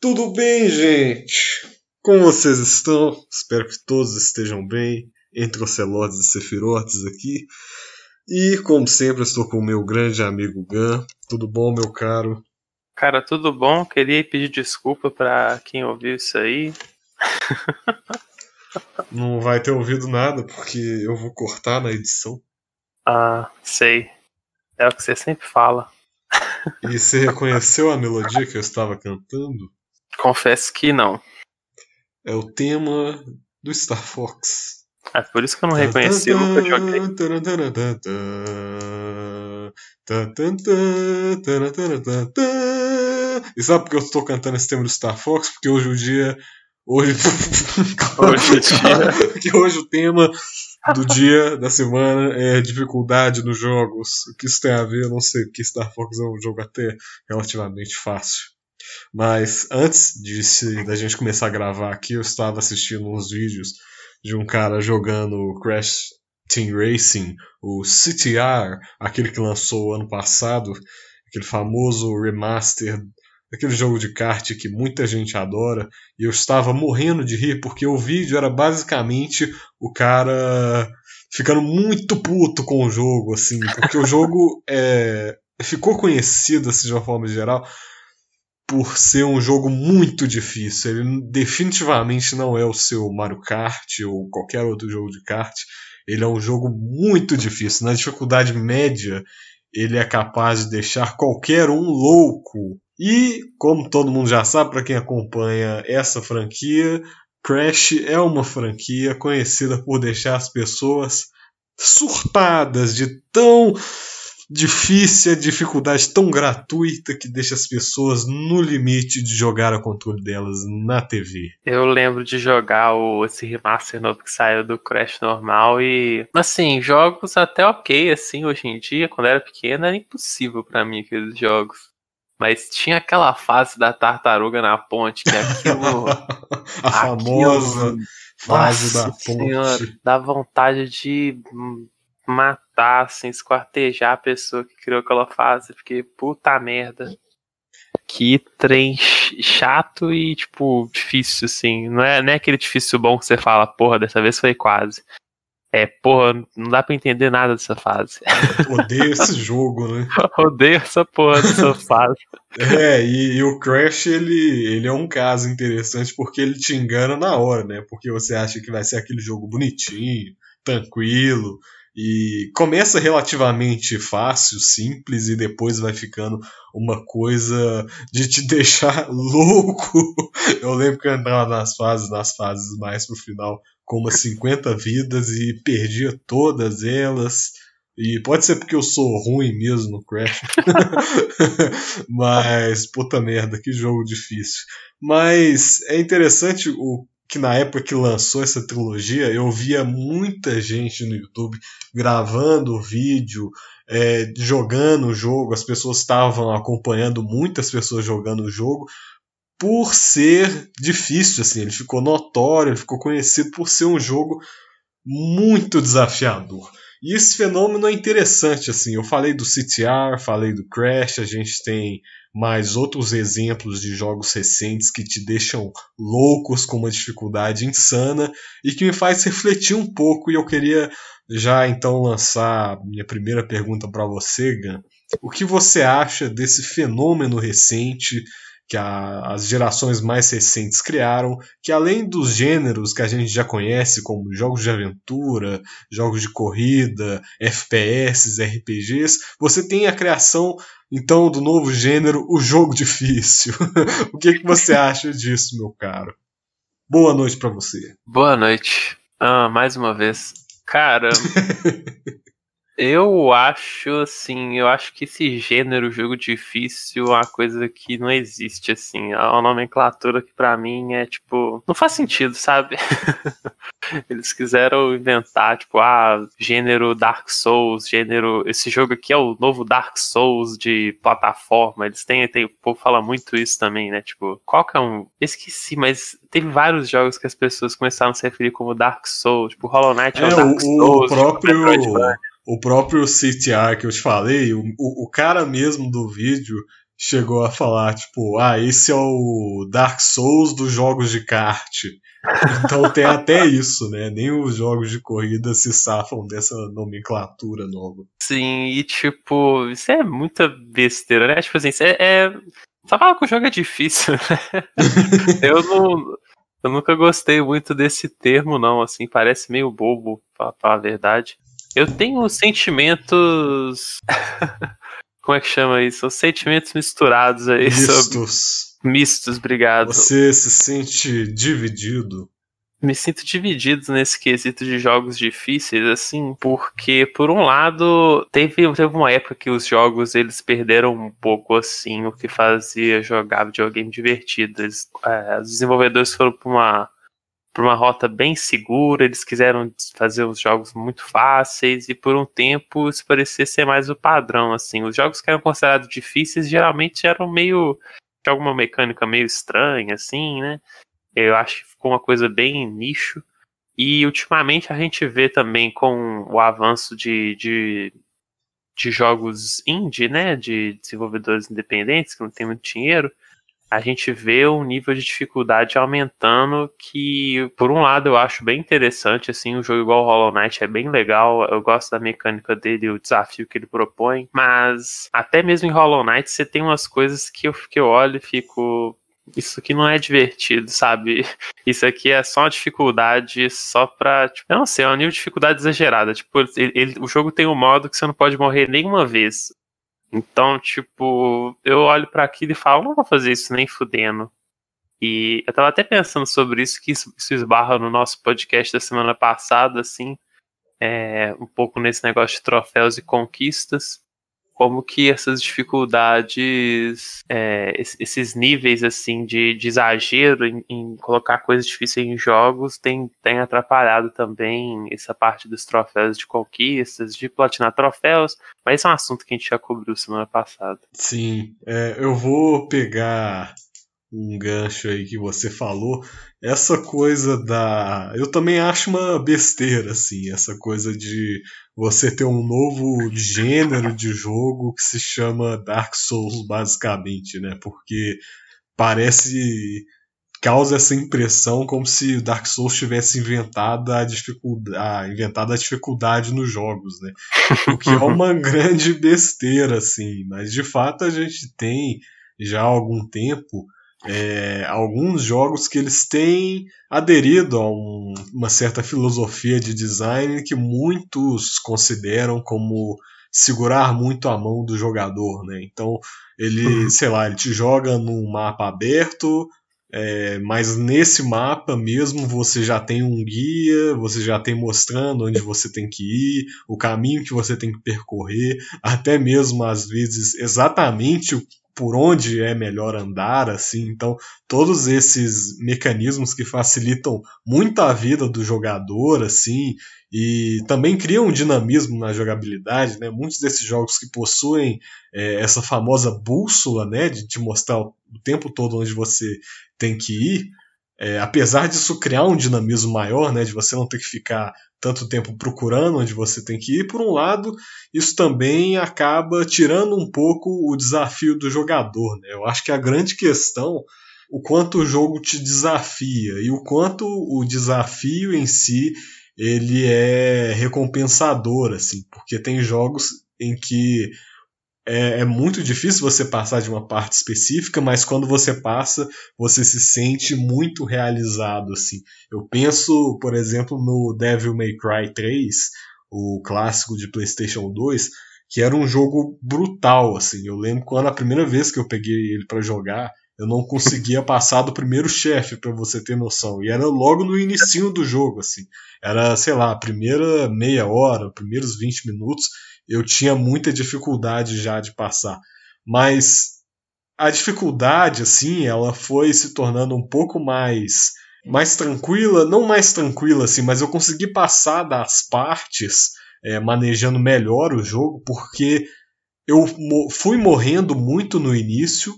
Tudo bem, gente? Como vocês estão? Espero que todos estejam bem, entre ocelotes e sefirotes aqui. E, como sempre, estou com o meu grande amigo Gan. Tudo bom, meu caro? Cara, tudo bom? Queria pedir desculpa pra quem ouviu isso aí. Não vai ter ouvido nada, porque eu vou cortar na edição. Ah, sei. É o que você sempre fala. E você reconheceu a melodia que eu estava cantando? Confesso que não. É o tema do Star Fox. É por isso que eu não reconheci, eu nunca joguei. E sabe por que eu estou cantando esse tema do Star Fox? Porque hoje o dia. Hoje. Hoje o dia. Porque hoje o tema do dia, da semana, é dificuldade nos jogos. O que isso tem a ver? Eu não sei, porque Star Fox é um jogo até relativamente fácil. Mas antes de, da gente começar a gravar aqui, eu estava assistindo uns vídeos de um cara jogando Crash Team Racing, o CTR, aquele que lançou ano passado, aquele famoso remaster daquele jogo de kart que muita gente adora, e eu estava morrendo de rir porque o vídeo era basicamente o cara ficando muito puto com o jogo, assim, porque o jogo é, ficou conhecido assim, de uma forma geral por ser um jogo muito difícil. Ele definitivamente não é o seu Mario Kart ou qualquer outro jogo de kart. Ele é um jogo muito difícil. Na dificuldade média, ele é capaz de deixar qualquer um louco. E, como todo mundo já sabe, para quem acompanha essa franquia, Crash é uma franquia conhecida por deixar as pessoas surtadas de tão difícil, a dificuldade tão gratuita que deixa as pessoas no limite de jogar a controle delas na TV. Eu lembro de jogar o, esse remaster novo que saiu do Crash normal e, assim, jogos até ok, assim, hoje em dia, quando eu era pequeno, era impossível para mim aqueles jogos. Mas tinha aquela fase da tartaruga na ponte, que é aquilo. a famosa aquilo, fase nossa da ponte. senhora, dá vontade de matar, assim, esquartejar a pessoa que criou aquela fase, porque puta merda. Que trem ch- chato e, tipo, difícil, assim. Não é, não é aquele difícil bom que você fala, porra, dessa vez foi quase. É, porra, não dá pra entender nada dessa fase. Odeio esse jogo, né? Odeio essa porra dessa fase. É, e, e o Crash, ele, ele é um caso interessante porque ele te engana na hora, né? Porque você acha que vai ser aquele jogo bonitinho, tranquilo, e começa relativamente fácil, simples, e depois vai ficando uma coisa de te deixar louco. Eu lembro que eu entrava nas fases, nas fases mais pro final, com umas 50 vidas e perdia todas elas. E pode ser porque eu sou ruim mesmo no Crash. Mas, puta merda, que jogo difícil. Mas é interessante o que na época que lançou essa trilogia, eu via muita gente no YouTube gravando vídeo, é, jogando o jogo, as pessoas estavam acompanhando muitas pessoas jogando o jogo, por ser difícil, assim, ele ficou notório, ele ficou conhecido por ser um jogo muito desafiador. E esse fenômeno é interessante, assim. Eu falei do CTR, falei do Crash, a gente tem mais outros exemplos de jogos recentes que te deixam loucos com uma dificuldade insana e que me faz refletir um pouco. E eu queria já então lançar minha primeira pergunta para você, Gan. O que você acha desse fenômeno recente que a, as gerações mais recentes criaram, que além dos gêneros que a gente já conhece, como jogos de aventura, jogos de corrida, FPS, RPGs, você tem a criação então do novo gênero, o jogo difícil. o que, que você acha disso, meu caro? Boa noite para você. Boa noite. Ah, mais uma vez. Cara, Eu acho, assim, eu acho que esse gênero jogo difícil é uma coisa que não existe, assim. É uma nomenclatura que para mim é, tipo, não faz sentido, sabe? Eles quiseram inventar, tipo, ah, gênero Dark Souls, gênero. Esse jogo aqui é o novo Dark Souls de plataforma. Eles têm, tem, o povo fala muito isso também, né? Tipo, qual que é um. Esqueci, mas teve vários jogos que as pessoas começaram a se referir como Dark Souls. Tipo, Hollow Knight é, é o Dark o, Souls. O próprio. Tipo, o próprio CTR que eu te falei, o, o, cara mesmo do vídeo chegou a falar, tipo, ah, esse é o Dark Souls dos jogos de kart. Então tem até isso, né? Nem os jogos de corrida se safam dessa nomenclatura nova. Sim, e tipo, isso é muita besteira, né? Tipo assim, é. é... Só fala que o jogo é difícil, né? eu não. Eu nunca gostei muito desse termo, não, assim, parece meio bobo, pra falar a verdade. Eu tenho sentimentos. Como é que chama isso? São sentimentos misturados aí. Mistos. Sobre... Mistos, obrigado. Você se sente dividido? Me sinto dividido nesse quesito de jogos difíceis, assim, porque, por um lado, teve, teve uma época que os jogos eles perderam um pouco, assim, o que fazia jogar videogame divertido. Eles, é, os desenvolvedores foram para uma por uma rota bem segura, eles quiseram fazer os jogos muito fáceis e por um tempo isso parecia ser mais o padrão, assim. Os jogos que eram considerados difíceis geralmente eram meio alguma mecânica meio estranha, assim, né? Eu acho que ficou uma coisa bem nicho. E ultimamente a gente vê também com o avanço de, de, de jogos indie, né? De desenvolvedores independentes que não tem muito dinheiro a gente vê o nível de dificuldade aumentando, que por um lado eu acho bem interessante, assim, um jogo igual Hollow Knight é bem legal, eu gosto da mecânica dele, o desafio que ele propõe, mas até mesmo em Hollow Knight você tem umas coisas que eu, que eu olho e fico, isso aqui não é divertido, sabe? Isso aqui é só uma dificuldade só pra. Tipo, eu não sei, é um nível de dificuldade exagerada. Tipo, ele, ele, o jogo tem um modo que você não pode morrer nenhuma vez. Então, tipo, eu olho para aquilo e falo, não vou fazer isso nem fudendo. E eu tava até pensando sobre isso, que isso, esbarra no nosso podcast da semana passada, assim, é, um pouco nesse negócio de troféus e conquistas como que essas dificuldades, é, esses níveis assim de, de exagero em, em, colocar coisas difíceis em jogos tem, tem atrapalhado também essa parte dos troféus de conquistas, de platinar troféus, mas esse é um assunto que a gente já cobriu semana passada. Sim, é, eu vou pegar um gancho aí que você falou, essa coisa da. Eu também acho uma besteira, assim, essa coisa de você ter um novo gênero de jogo que se chama Dark Souls, basicamente, né? Porque parece. causa essa impressão como se Dark Souls tivesse inventado a dificuldade, inventado a dificuldade nos jogos, né? O que é uma grande besteira, assim, mas de fato a gente tem já há algum tempo é, alguns jogos que eles têm aderido a um, uma certa filosofia de design que muitos consideram como segurar muito a mão do jogador, né? Então ele, uhum. sei lá, ele te joga num mapa aberto, é, mas nesse mapa mesmo você já tem um guia, você já tem mostrando onde você tem que ir, o caminho que você tem que percorrer, até mesmo às vezes exatamente por onde é melhor andar, assim. Então, todos esses mecanismos que facilitam muito a vida do jogador, assim, e também criam um dinamismo na jogabilidade, né? Muitos desses jogos que possuem é, essa famosa bússola, né, de te mostrar o tempo todo onde você tem que ir, é, apesar disso criar um dinamismo maior, né, de você não ter que ficar tanto tempo procurando onde você tem que ir, por um lado, isso também acaba tirando um pouco o desafio do jogador. Né? Eu acho que a grande questão o quanto o jogo te desafia e o quanto o desafio em si ele é recompensador, assim, porque tem jogos em que é, é, muito difícil você passar de uma parte específica, mas quando você passa, você se sente muito realizado, assim. Eu penso, por exemplo, no Devil May Cry 3, o clássico de PlayStation 2, que era um jogo brutal, assim. Eu lembro quando a primeira vez que eu peguei ele para jogar, Eu não conseguia passar do primeiro chefe, para você ter noção. E era logo no início do jogo, assim. Era, sei lá, a primeira meia hora, primeiros 20 minutos, eu tinha muita dificuldade já de passar. Mas a dificuldade, assim, ela foi se tornando um pouco mais mais tranquila, não mais tranquila assim, mas eu consegui passar das partes é, manejando melhor o jogo, porque eu fui morrendo muito no início,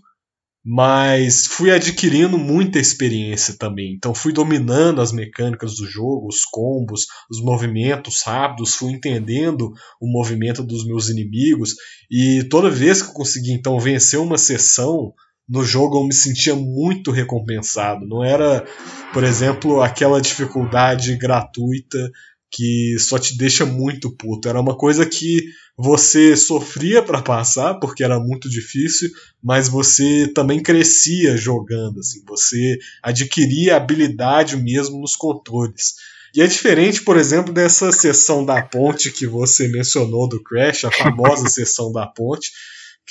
mas fui adquirindo muita experiência também. Então fui dominando as mecânicas do jogo, os combos, os movimentos rápidos, fui entendendo o movimento dos meus inimigos e toda vez que eu consegui então vencer uma sessão no jogo eu me sentia muito recompensado. Não era, por exemplo, aquela dificuldade gratuita que só te deixa muito puto. Era uma coisa que você sofria para passar porque era muito difícil, mas você também crescia jogando, assim, você adquiria habilidade mesmo nos controles. E é diferente, por exemplo, dessa sessão da ponte que você mencionou do Crash, a famosa sessão da ponte,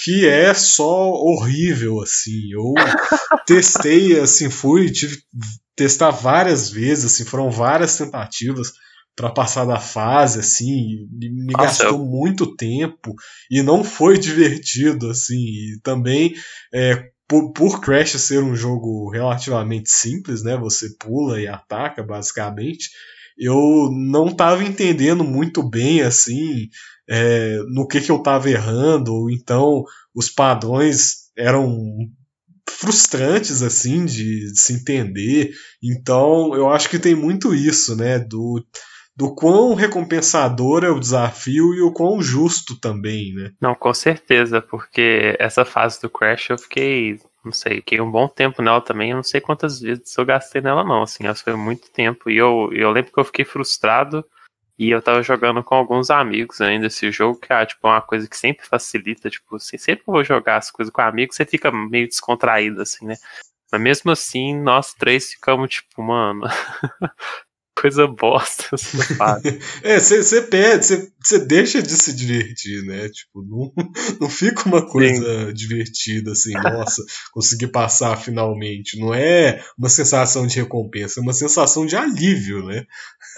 que é só horrível, assim. Eu testei, assim, fui, tive testar várias vezes, assim, foram várias tentativas para passar da fase, assim, me Nossa, gastou muito tempo e não foi divertido, assim, e também é, por, por, Crash ser um jogo relativamente simples, né, você pula e ataca, basicamente, eu não estava entendendo muito bem, assim, é, no que, que eu estava errando, ou então os padrões eram frustrantes assim de, de, se entender. Então eu acho que tem muito isso, né? Do, do quão recompensador é o desafio e o quão justo também, né? Não, com certeza, porque essa fase do Crash eu fiquei, não sei, fiquei um bom tempo nela também, eu não sei quantas vezes eu gastei nela não, assim, foi muito tempo, e eu, eu lembro que eu fiquei frustrado e eu tava jogando com alguns amigos ainda esse jogo, que é tipo uma coisa que sempre facilita, tipo, assim, sempre que eu vou jogar as coisas com amigos, você fica meio descontraído, assim, né? Mas mesmo assim, nós três ficamos, tipo, mano, coisa bosta é, você perde, você deixa de se divertir, né? Tipo, não, não fica uma coisa Sim. divertida assim, nossa, consegui passar finalmente. Não é uma sensação de recompensa, é uma sensação de alívio, né?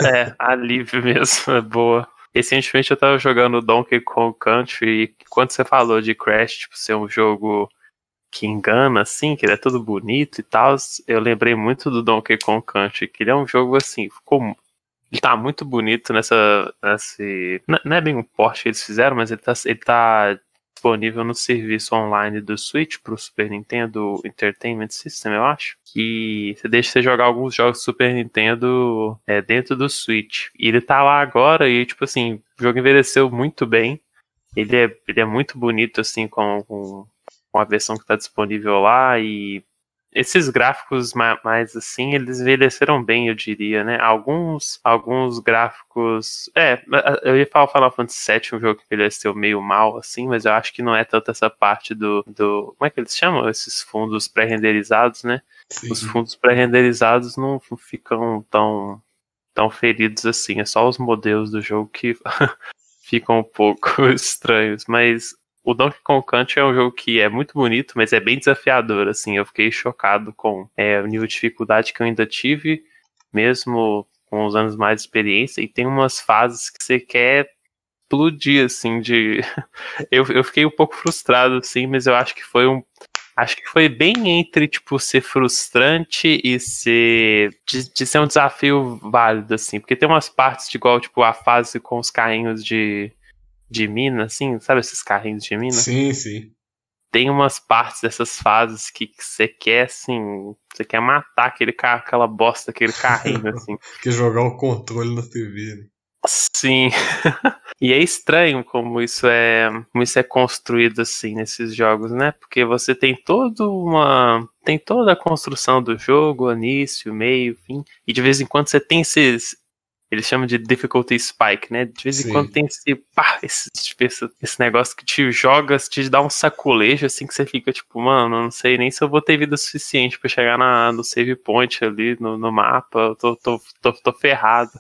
é, alívio mesmo, é boa. Recentemente eu tava jogando Donkey Kong Country e quando você falou de Crash, tipo, ser um jogo que engana, assim, que ele é tudo bonito e tal, eu lembrei muito do Donkey Kong Country, que ele é um jogo assim, ficou. Ele tá muito bonito nessa. Nesse, não é bem um porte que eles fizeram, mas ele tá, ele tá disponível no serviço online do Switch pro Super Nintendo Entertainment System, eu acho. Que você deixa você jogar alguns jogos do Super Nintendo é, dentro do Switch. E ele tá lá agora e, tipo assim, o jogo envelheceu muito bem. Ele é, ele é muito bonito, assim, com, com com a versão que está disponível lá e esses gráficos mais assim, eles envelheceram bem, eu diria, né? Alguns, alguns gráficos. É, eu ia falar Final Fantasy VII, um jogo que envelheceu meio mal, assim, mas eu acho que não é tanto essa parte do. do como é que eles chamam? Esses fundos pré-renderizados, né? Sim. Os fundos pré-renderizados não ficam tão, tão feridos assim. É só os modelos do jogo que ficam um pouco estranhos. Mas o Donkey Kong Country é um jogo que é muito bonito, mas é bem desafiador, assim, eu fiquei chocado com é, o nível de dificuldade que eu ainda tive, mesmo com os anos mais de experiência, e tem umas fases que você quer explodir, assim, de... eu, eu fiquei um pouco frustrado, assim, mas eu acho que foi um... Acho que foi bem entre, tipo, ser frustrante e ser... De, de ser um desafio válido, assim, porque tem umas partes de igual, tipo, a fase com os carrinhos de de mina, assim, sabe esses carrinhos de mina? Sim, sim. Tem umas partes dessas fases que você quer, assim, você quer matar aquele carro, aquela bosta, aquele carrinho, assim. quer jogar o controle na TV, né? Sim. e é estranho como isso é, como isso é construído assim nesses jogos, né? Porque você tem toda uma tem toda a construção do jogo, início, meio, fim, e de vez em quando você tem esses eles chamam de difficulty spike, né? De vez em quando tem esse, pá, esse, tipo, esse, esse, negócio que te joga, te dá um sacolejo, assim, que você fica tipo, mano, não sei nem se eu vou ter vida suficiente para chegar na, no save point ali no, no mapa, eu tô, tô, tô, tô ferrado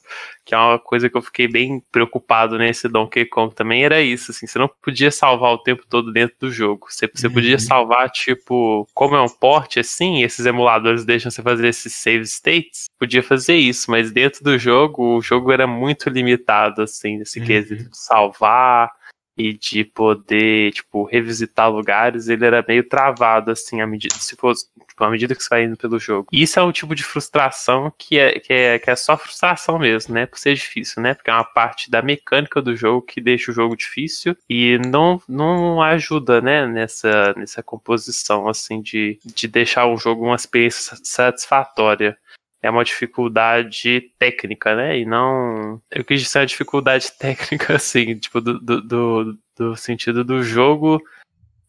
que é uma coisa que eu fiquei bem preocupado nesse Donkey Kong também, era isso, assim, você não podia salvar o tempo todo dentro do jogo, você, você uhum. podia salvar, tipo, como é um porte, assim, esses emuladores deixam você fazer esses save states, podia fazer isso, mas dentro do jogo, o jogo era muito limitado, assim, nesse uhum. quesito de salvar, e de poder, tipo, revisitar lugares, ele era meio travado, assim, à medida, se fosse, tipo, à medida que você vai indo pelo jogo. E isso é um tipo de frustração que é, que é, que é só frustração mesmo, né? Por ser difícil, né? Porque é uma parte da mecânica do jogo que deixa o jogo difícil e não, não ajuda, né, nessa, nessa composição, assim, de, de deixar o jogo uma experiência satisfatória é uma dificuldade técnica, né? E não. Eu quis dizer uma dificuldade técnica, assim, tipo, do, do, do, do sentido do jogo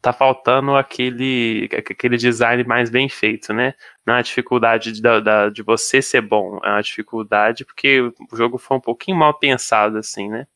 tá faltando aquele, aquele design mais bem feito, né? Não é a dificuldade de, da, de você ser bom, é uma dificuldade porque o jogo foi um pouquinho mal pensado, assim, né?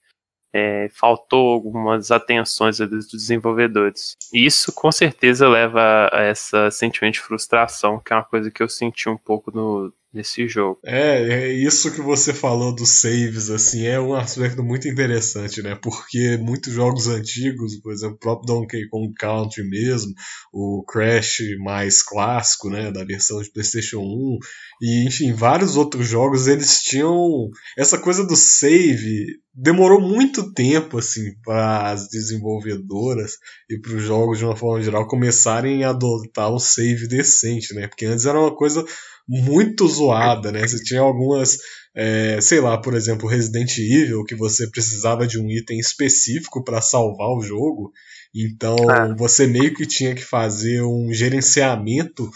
É, faltou algumas atenções dos desenvolvedores. E isso com certeza leva a esse sentimento de frustração, que é uma coisa que eu senti um pouco no, nesse jogo. É, é isso que você falou dos saves, assim, é um aspecto muito interessante, né? Porque muitos jogos antigos, por exemplo, o próprio Donkey Kong Country mesmo, o Crash mais clássico, né, da versão de PlayStation 1, e enfim, vários outros jogos, eles tinham essa coisa do save, demorou muito tempo assim para as desenvolvedoras e para os jogos de uma forma geral começarem a adotar um save decente, né? Porque antes era uma coisa muito zoada, né? Você tinha algumas, é, sei lá, por exemplo, Resident Evil, que você precisava de um item específico para salvar o jogo. Então ah. você meio que tinha que fazer um gerenciamento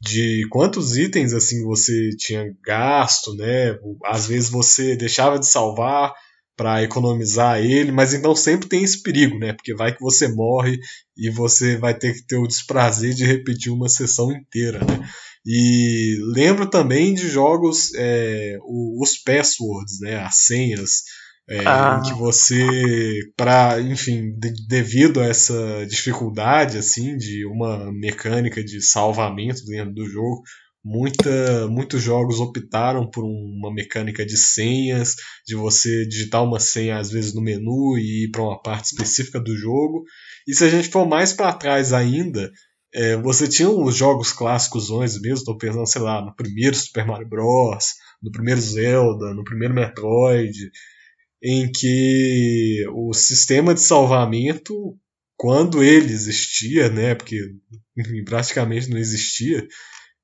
de quantos itens assim você tinha gasto, né? Às vezes você deixava de salvar para economizar ele, mas então sempre tem esse perigo, né? Porque vai que você morre e você vai ter que ter o desprazer de repetir uma sessão inteira, né? E lembro também de jogos, é, os passwords, né, as senhas, é, ah. em que você, para, enfim, de, devido a essa dificuldade assim de uma mecânica de salvamento dentro do jogo, muita, muitos jogos optaram por uma mecânica de senhas, de você digitar uma senha às vezes no menu e ir para uma parte específica do jogo. E se a gente for mais para trás ainda, é, você tinha os jogos clássicos mesmo, estou pensando, sei lá, no primeiro Super Mario Bros., no primeiro Zelda, no primeiro Metroid, em que o sistema de salvamento, quando ele existia, né, porque praticamente não existia,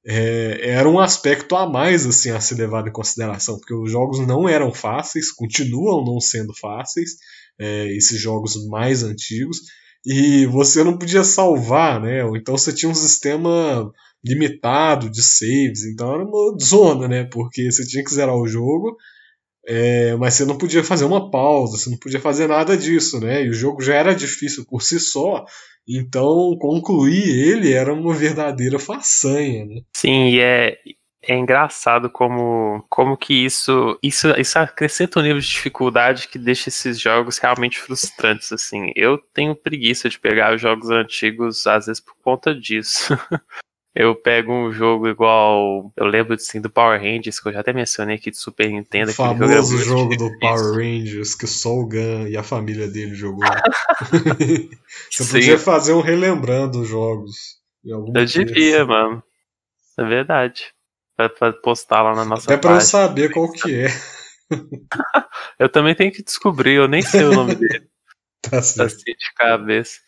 é, era um aspecto a mais assim a ser levado em consideração, porque os jogos não eram fáceis, continuam não sendo fáceis, é, esses jogos mais antigos, e você não podia salvar, né? Ou então você tinha um sistema limitado de saves, então era uma zona, né? Porque você tinha que zerar o jogo, é, mas você não podia fazer uma pausa, você não podia fazer nada disso, né? E o jogo já era difícil por si só, então concluir ele era uma verdadeira façanha, né? Sim, e é, é engraçado como, como que isso, isso, isso acrescenta um nível de dificuldade que deixa esses jogos realmente frustrantes, assim. Eu tenho preguiça de pegar os jogos antigos, às vezes, por conta disso. eu pego um jogo igual. Eu lembro assim, do Power Rangers, que eu já até mencionei aqui de Super Nintendo. O famoso jogo, do Power Rangers que só o Gun e a família dele jogou. Você podia fazer um relembrando os jogos. Eu devia, mano. É verdade pra, postar lá na nossa Até pra eu saber qual que é. eu também tenho que descobrir, eu nem sei o nome dele. tá certo. Assim de cabeça.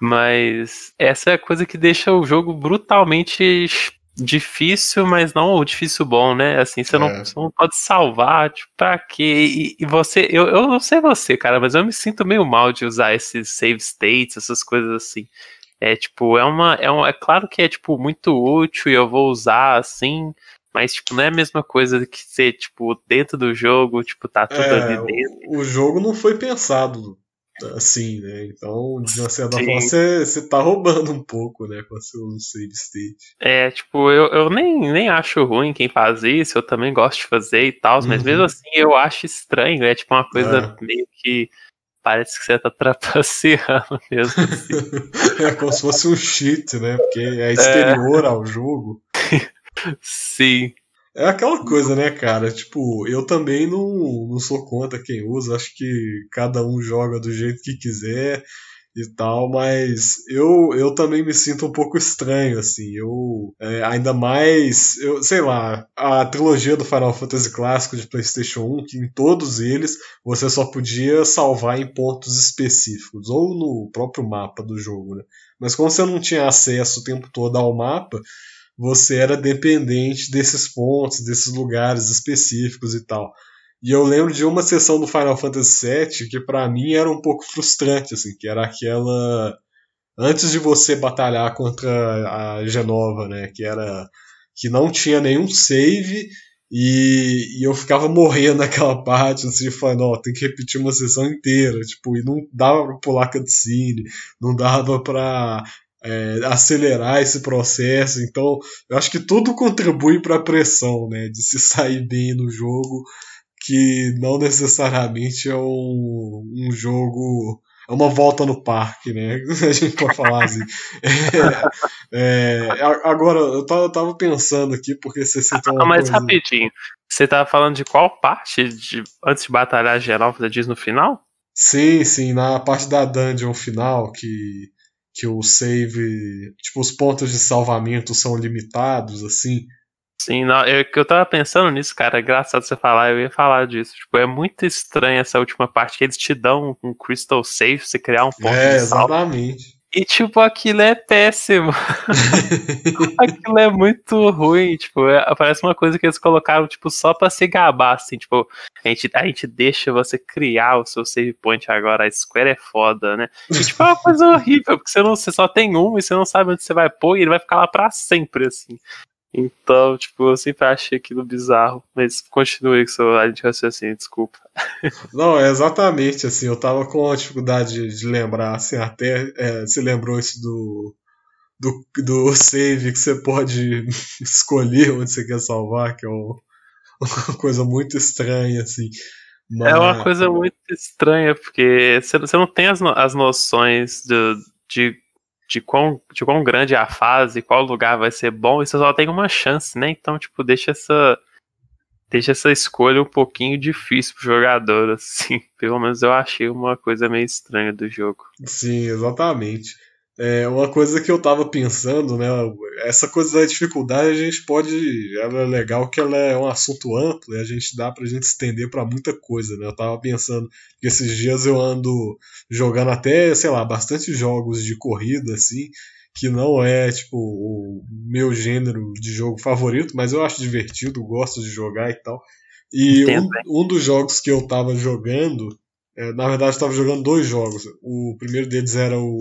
Mas essa é a coisa que deixa o jogo brutalmente difícil, mas não o difícil bom, né? Assim, você, é. não, você não pode salvar, tipo, pra quê? E, e, você, eu, eu não sei você, cara, mas eu me sinto meio mal de usar esses save states, essas coisas assim. É tipo, é uma, é uma. É claro que é tipo muito útil e eu vou usar assim, mas, tipo, não é a mesma coisa que ser, tipo, dentro do jogo, tipo, tá tudo é, ali dentro. O, jogo não foi pensado assim, né? Então, de uma certa Sim. forma, você, você tá roubando um pouco, né, com seu save state. É, tipo, eu, eu nem, nem acho ruim quem faz isso, eu também gosto de fazer e tal, mas uhum. mesmo assim eu acho estranho, é tipo uma coisa é. meio que parece que você tá trapaceando mesmo. Assim. é como se fosse um cheat, né? Porque é exterior é. ao jogo. Sim. É aquela coisa, né, cara? Tipo, eu também não, não sou contra quem usa, acho que cada um joga do jeito que quiser e tal, mas eu, eu também me sinto um pouco estranho, assim. Eu, é, ainda mais, eu sei lá, a trilogia do Final Fantasy clássico de PlayStation 1, que em todos eles você só podia salvar em pontos específicos, ou no próprio mapa do jogo, né? Mas como você não tinha acesso o tempo todo ao mapa, você era dependente desses pontos, desses lugares específicos e tal. E eu lembro de uma sessão do Final Fantasy VII que para mim era um pouco frustrante, assim, que era aquela antes de você batalhar contra a Genova, né, que era que não tinha nenhum save e, e eu ficava morrendo naquela parte, assim, falando, ó, tem que repetir uma sessão inteira, tipo, e não dava pra pular cutscene, não dava pra é, acelerar esse processo. Então, eu acho que tudo contribui para a pressão, né, de se sair bem no jogo, que não necessariamente é um, um jogo é uma volta no parque, né? A gente pode falar assim. É, é, agora, eu tava, eu tava, pensando aqui, porque você citou uma Mas coisa... rapidinho, você tava falando de qual parte de, antes de batalhar geral, você diz no final? Sim, sim, na parte da dungeon final, que que o save, tipo, os pontos de salvamento são limitados, assim. Sim, não, eu, eu tava pensando nisso, cara, é engraçado você falar, eu ia falar disso. Tipo, é muito estranho essa última parte que eles te dão um crystal safe, você criar um ponto é, de salvo. exatamente. E, tipo, aquilo é péssimo. aquilo é muito ruim. Tipo, é, parece uma coisa que eles colocaram, tipo, só pra se gabar, assim. Tipo, a gente, a gente deixa você criar o seu save point agora. A Square é foda, né? E, tipo, é uma coisa horrível, porque você, não, você só tem um e você não sabe onde você vai pôr e ele vai ficar lá pra sempre, assim. Então, tipo, eu sempre achei aquilo bizarro. Mas continue com seu linha de raciocínio, desculpa. Não, é exatamente assim. Eu tava com a dificuldade de lembrar, assim, até. É, você lembrou isso do, do, do save que você pode escolher onde você quer salvar, que é um, uma coisa muito estranha, assim. Mas... É uma coisa muito estranha, porque você, você não tem as, as noções de de quão, de quão grande é a fase, qual lugar vai ser bom, você só tem uma chance, né? Então, tipo, deixa essa. Deixa essa escolha um pouquinho difícil pro jogador, assim. Pelo menos eu achei uma coisa meio estranha do jogo. Sim, exatamente. É, uma coisa que eu tava pensando, né? Essa coisa da dificuldade a gente pode. Ela é legal que ela é um assunto amplo e a gente dá pra gente estender para muita coisa, né? Eu tava pensando que esses dias eu ando jogando até, sei lá, bastante jogos de corrida, assim, que não é, tipo, o meu gênero de jogo favorito, mas eu acho divertido, gosto de jogar e tal. E um, um dos jogos que eu tava jogando, é, na verdade eu tava jogando dois jogos. O primeiro deles era o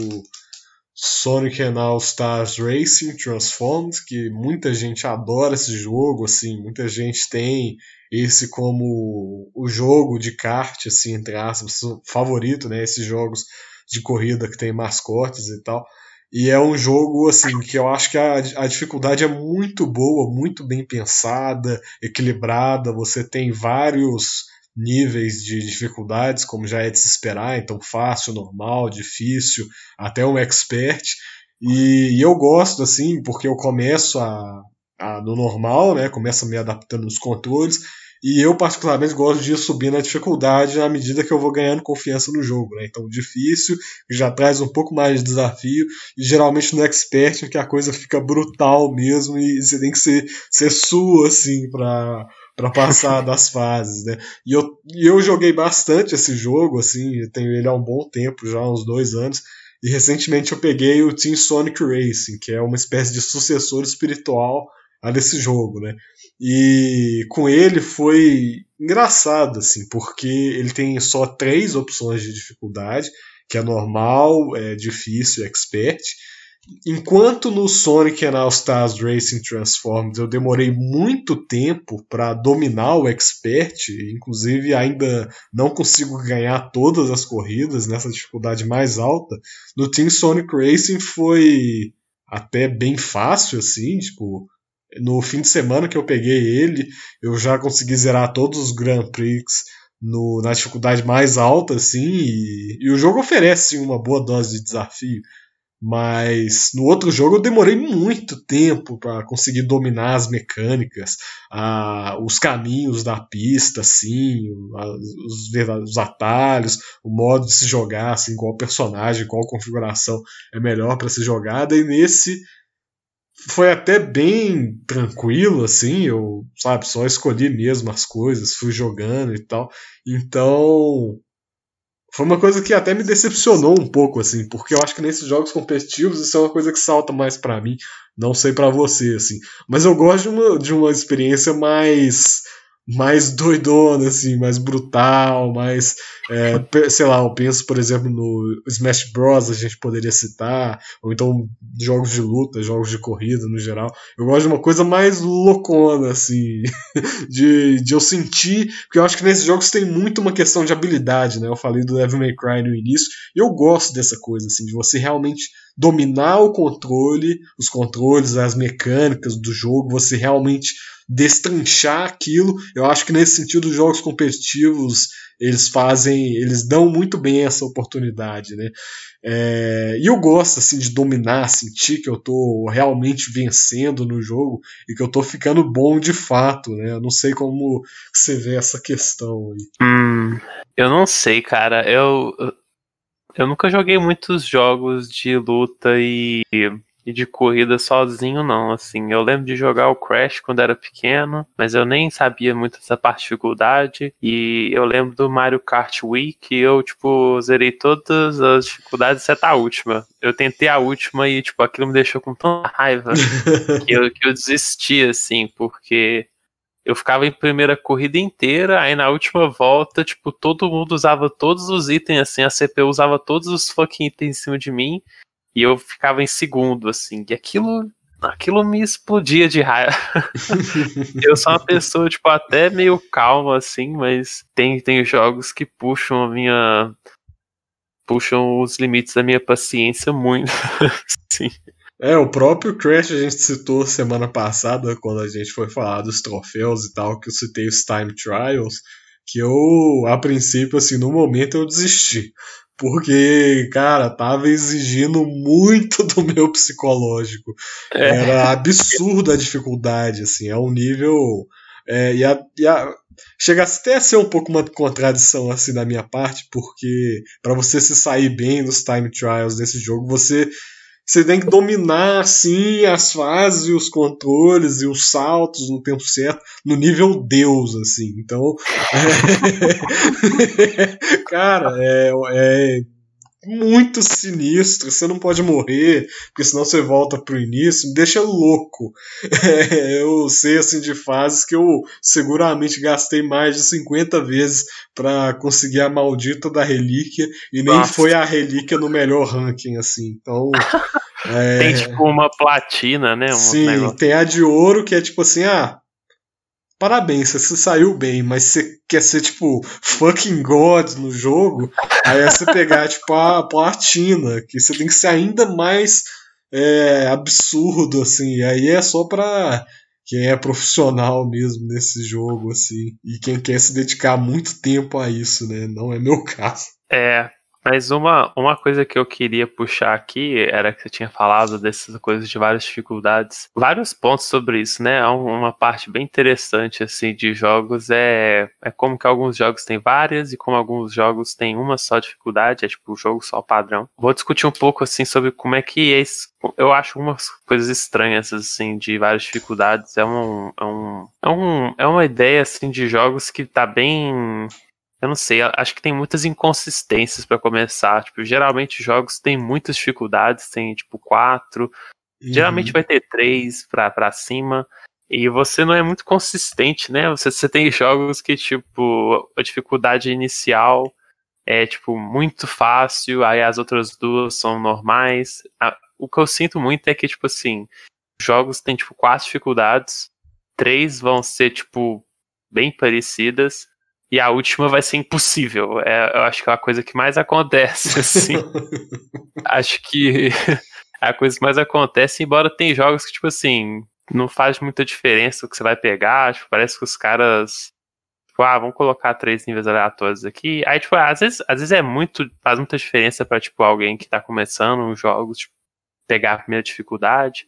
Sonic and All Stars Racing Transformed, que muita gente adora esse jogo, assim, muita gente tem esse como o jogo de kart, assim, entre aspas, favorito, né, esses jogos de corrida que tem mascotes e tal. E é um jogo, assim, que eu acho que a, a dificuldade é muito boa, muito bem pensada, equilibrada, você tem vários níveis de dificuldades, como já é de se esperar, então fácil, normal, difícil, até um expert. E, e eu gosto, assim, porque eu começo a, a, no normal, né? Começo me adaptando nos controles. E eu, particularmente, gosto de ir subindo a dificuldade à medida que eu vou ganhando confiança no jogo. Né? Então, difícil já traz um pouco mais de desafio. E geralmente no Expert, que a coisa fica brutal mesmo. E você tem que ser, ser sua, assim, pra, para passar das fases, né? E eu, e eu joguei bastante esse jogo, assim, eu tenho ele há um bom tempo, já uns dois anos. E recentemente eu peguei o Team Sonic Racing, que é uma espécie de sucessor espiritual a desse jogo, né? E com ele foi engraçado, assim, porque ele tem só três opções de dificuldade, que é normal, é difícil, expert. Enquanto no Sonic and All Stars Racing Transformers eu demorei muito tempo para dominar o Expert, inclusive ainda não consigo ganhar todas as corridas nessa dificuldade mais alta, no Team Sonic Racing foi até bem fácil assim, tipo, no fim de semana que eu peguei ele, eu já consegui zerar todos os Grand Prix no, na dificuldade mais alta, assim, e, e o jogo oferece sim, uma boa dose de desafio. Mas no outro jogo eu demorei muito tempo para conseguir dominar as mecânicas, a, os caminhos da pista, assim, os, os, atalhos, o modo de se jogar, assim, qual personagem, qual configuração é melhor para ser jogada. E nesse foi até bem tranquilo, assim, eu, sabe, só escolhi mesmo as coisas, fui jogando e tal. Então, foi uma coisa que até me decepcionou um pouco, assim, porque eu acho que nesses jogos competitivos isso é uma coisa que salta mais para mim, não sei para você, assim. Mas eu gosto de uma, de uma experiência mais mais doidona, assim, mais brutal, mais. É, sei lá, eu penso, por exemplo, no Smash Bros. a gente poderia citar, ou então jogos de luta, jogos de corrida no geral. Eu gosto de uma coisa mais loucona, assim, de, de eu sentir, porque eu acho que nesses jogos tem muito uma questão de habilidade, né? Eu falei do Devil May Cry no início, e eu gosto dessa coisa, assim, de você realmente dominar o controle, os controles, as mecânicas do jogo, você realmente destranchar aquilo. Eu acho que nesse sentido os jogos competitivos eles fazem, eles dão muito bem essa oportunidade, né? É, e eu gosto assim de dominar, sentir que eu tô realmente vencendo no jogo e que eu tô ficando bom de fato, né? Eu não sei como você vê essa questão aí. Hum, eu não sei, cara. Eu eu nunca joguei muitos jogos de luta e e de corrida sozinho, não. Assim, eu lembro de jogar o Crash quando era pequeno, mas eu nem sabia muito dessa parte de dificuldade. E eu lembro do Mario Kart Wii que eu, tipo, zerei todas as dificuldades, exceto a última. Eu tentei a última e, tipo, aquilo me deixou com tanta raiva que, eu, que eu desisti, assim, porque eu ficava em primeira corrida inteira, aí na última volta, tipo, todo mundo usava todos os itens, assim, a CPU usava todos os fucking itens em cima de mim, e eu ficava em segundo, assim, e aquilo, aquilo me explodia de raiva. eu sou uma pessoa, tipo, até meio calma, assim, mas tem, tem jogos que puxam a minha. puxam os limites da minha paciência muito, sim. É, o próprio Crash a gente citou semana passada, quando a gente foi falar dos troféus e tal, que eu citei os Time Trials, que eu, a princípio, assim, no momento eu desisti porque, cara, tava exigindo muito do meu psicológico. É. Era absurda a dificuldade, assim, é um nível. É, e a, e a, chega até a ser um pouco uma contradição assim da minha parte, porque para você se sair bem nos time trials desse jogo, você você tem que dominar assim as fases e os controles e os saltos no tempo certo, no nível Deus, assim. Então, é... cara, é, é muito sinistro, você não pode morrer, porque senão você volta pro início, me deixa louco. É, eu sei assim de fases que eu seguramente gastei mais de 50 vezes para conseguir a maldita da relíquia e nem Nossa. foi a relíquia no melhor ranking assim. Então, é... tem tipo uma platina, né? Um Sim, tem a de ouro que é tipo assim, ah, parabéns, você saiu bem, mas você quer ser, tipo, fucking God no jogo, aí é você pegar, tipo, a platina, que você tem que ser ainda mais é, absurdo, assim, e aí é só pra quem é profissional mesmo nesse jogo, assim, e quem quer se dedicar muito tempo a isso, né? Não é meu caso. É, mas uma, uma coisa que eu queria puxar aqui era que você tinha falado dessas coisas de várias dificuldades. Vários pontos sobre isso, né? Uma parte bem interessante, assim, de jogos é, é como que alguns jogos têm várias e como alguns jogos têm uma só dificuldade, é tipo o jogo só padrão. Vou discutir um pouco, assim, sobre como é que é isso. Eu acho umas coisas estranhas, assim, de várias dificuldades. É um, é um, é um, é uma ideia, assim, de jogos que tá bem eu não sei, acho que tem muitas inconsistências para começar. Tipo, geralmente jogos têm muitas dificuldades, tem tipo quatro. Uhum. Geralmente vai ter três pra, pra cima. E você não é muito consistente, né? Você, você tem jogos que, tipo, a dificuldade inicial é, tipo, muito fácil, aí as outras duas são normais. o que eu sinto muito é que, tipo assim, jogos têm, tipo, quatro dificuldades, três vão ser, tipo, bem parecidas, e a última vai ser impossível. É, eu acho que é a coisa que mais acontece, assim. acho que é a coisa que mais acontece, embora tem jogos que, tipo assim, não faz muita diferença o que você vai pegar, tipo, parece que os caras Tipo, ah, vamos colocar três níveis aleatórios aqui. Aí, tipo, às vezes, às vezes é muito. faz muita diferença para tipo, alguém que tá começando os jogos, tipo, pegar a primeira dificuldade.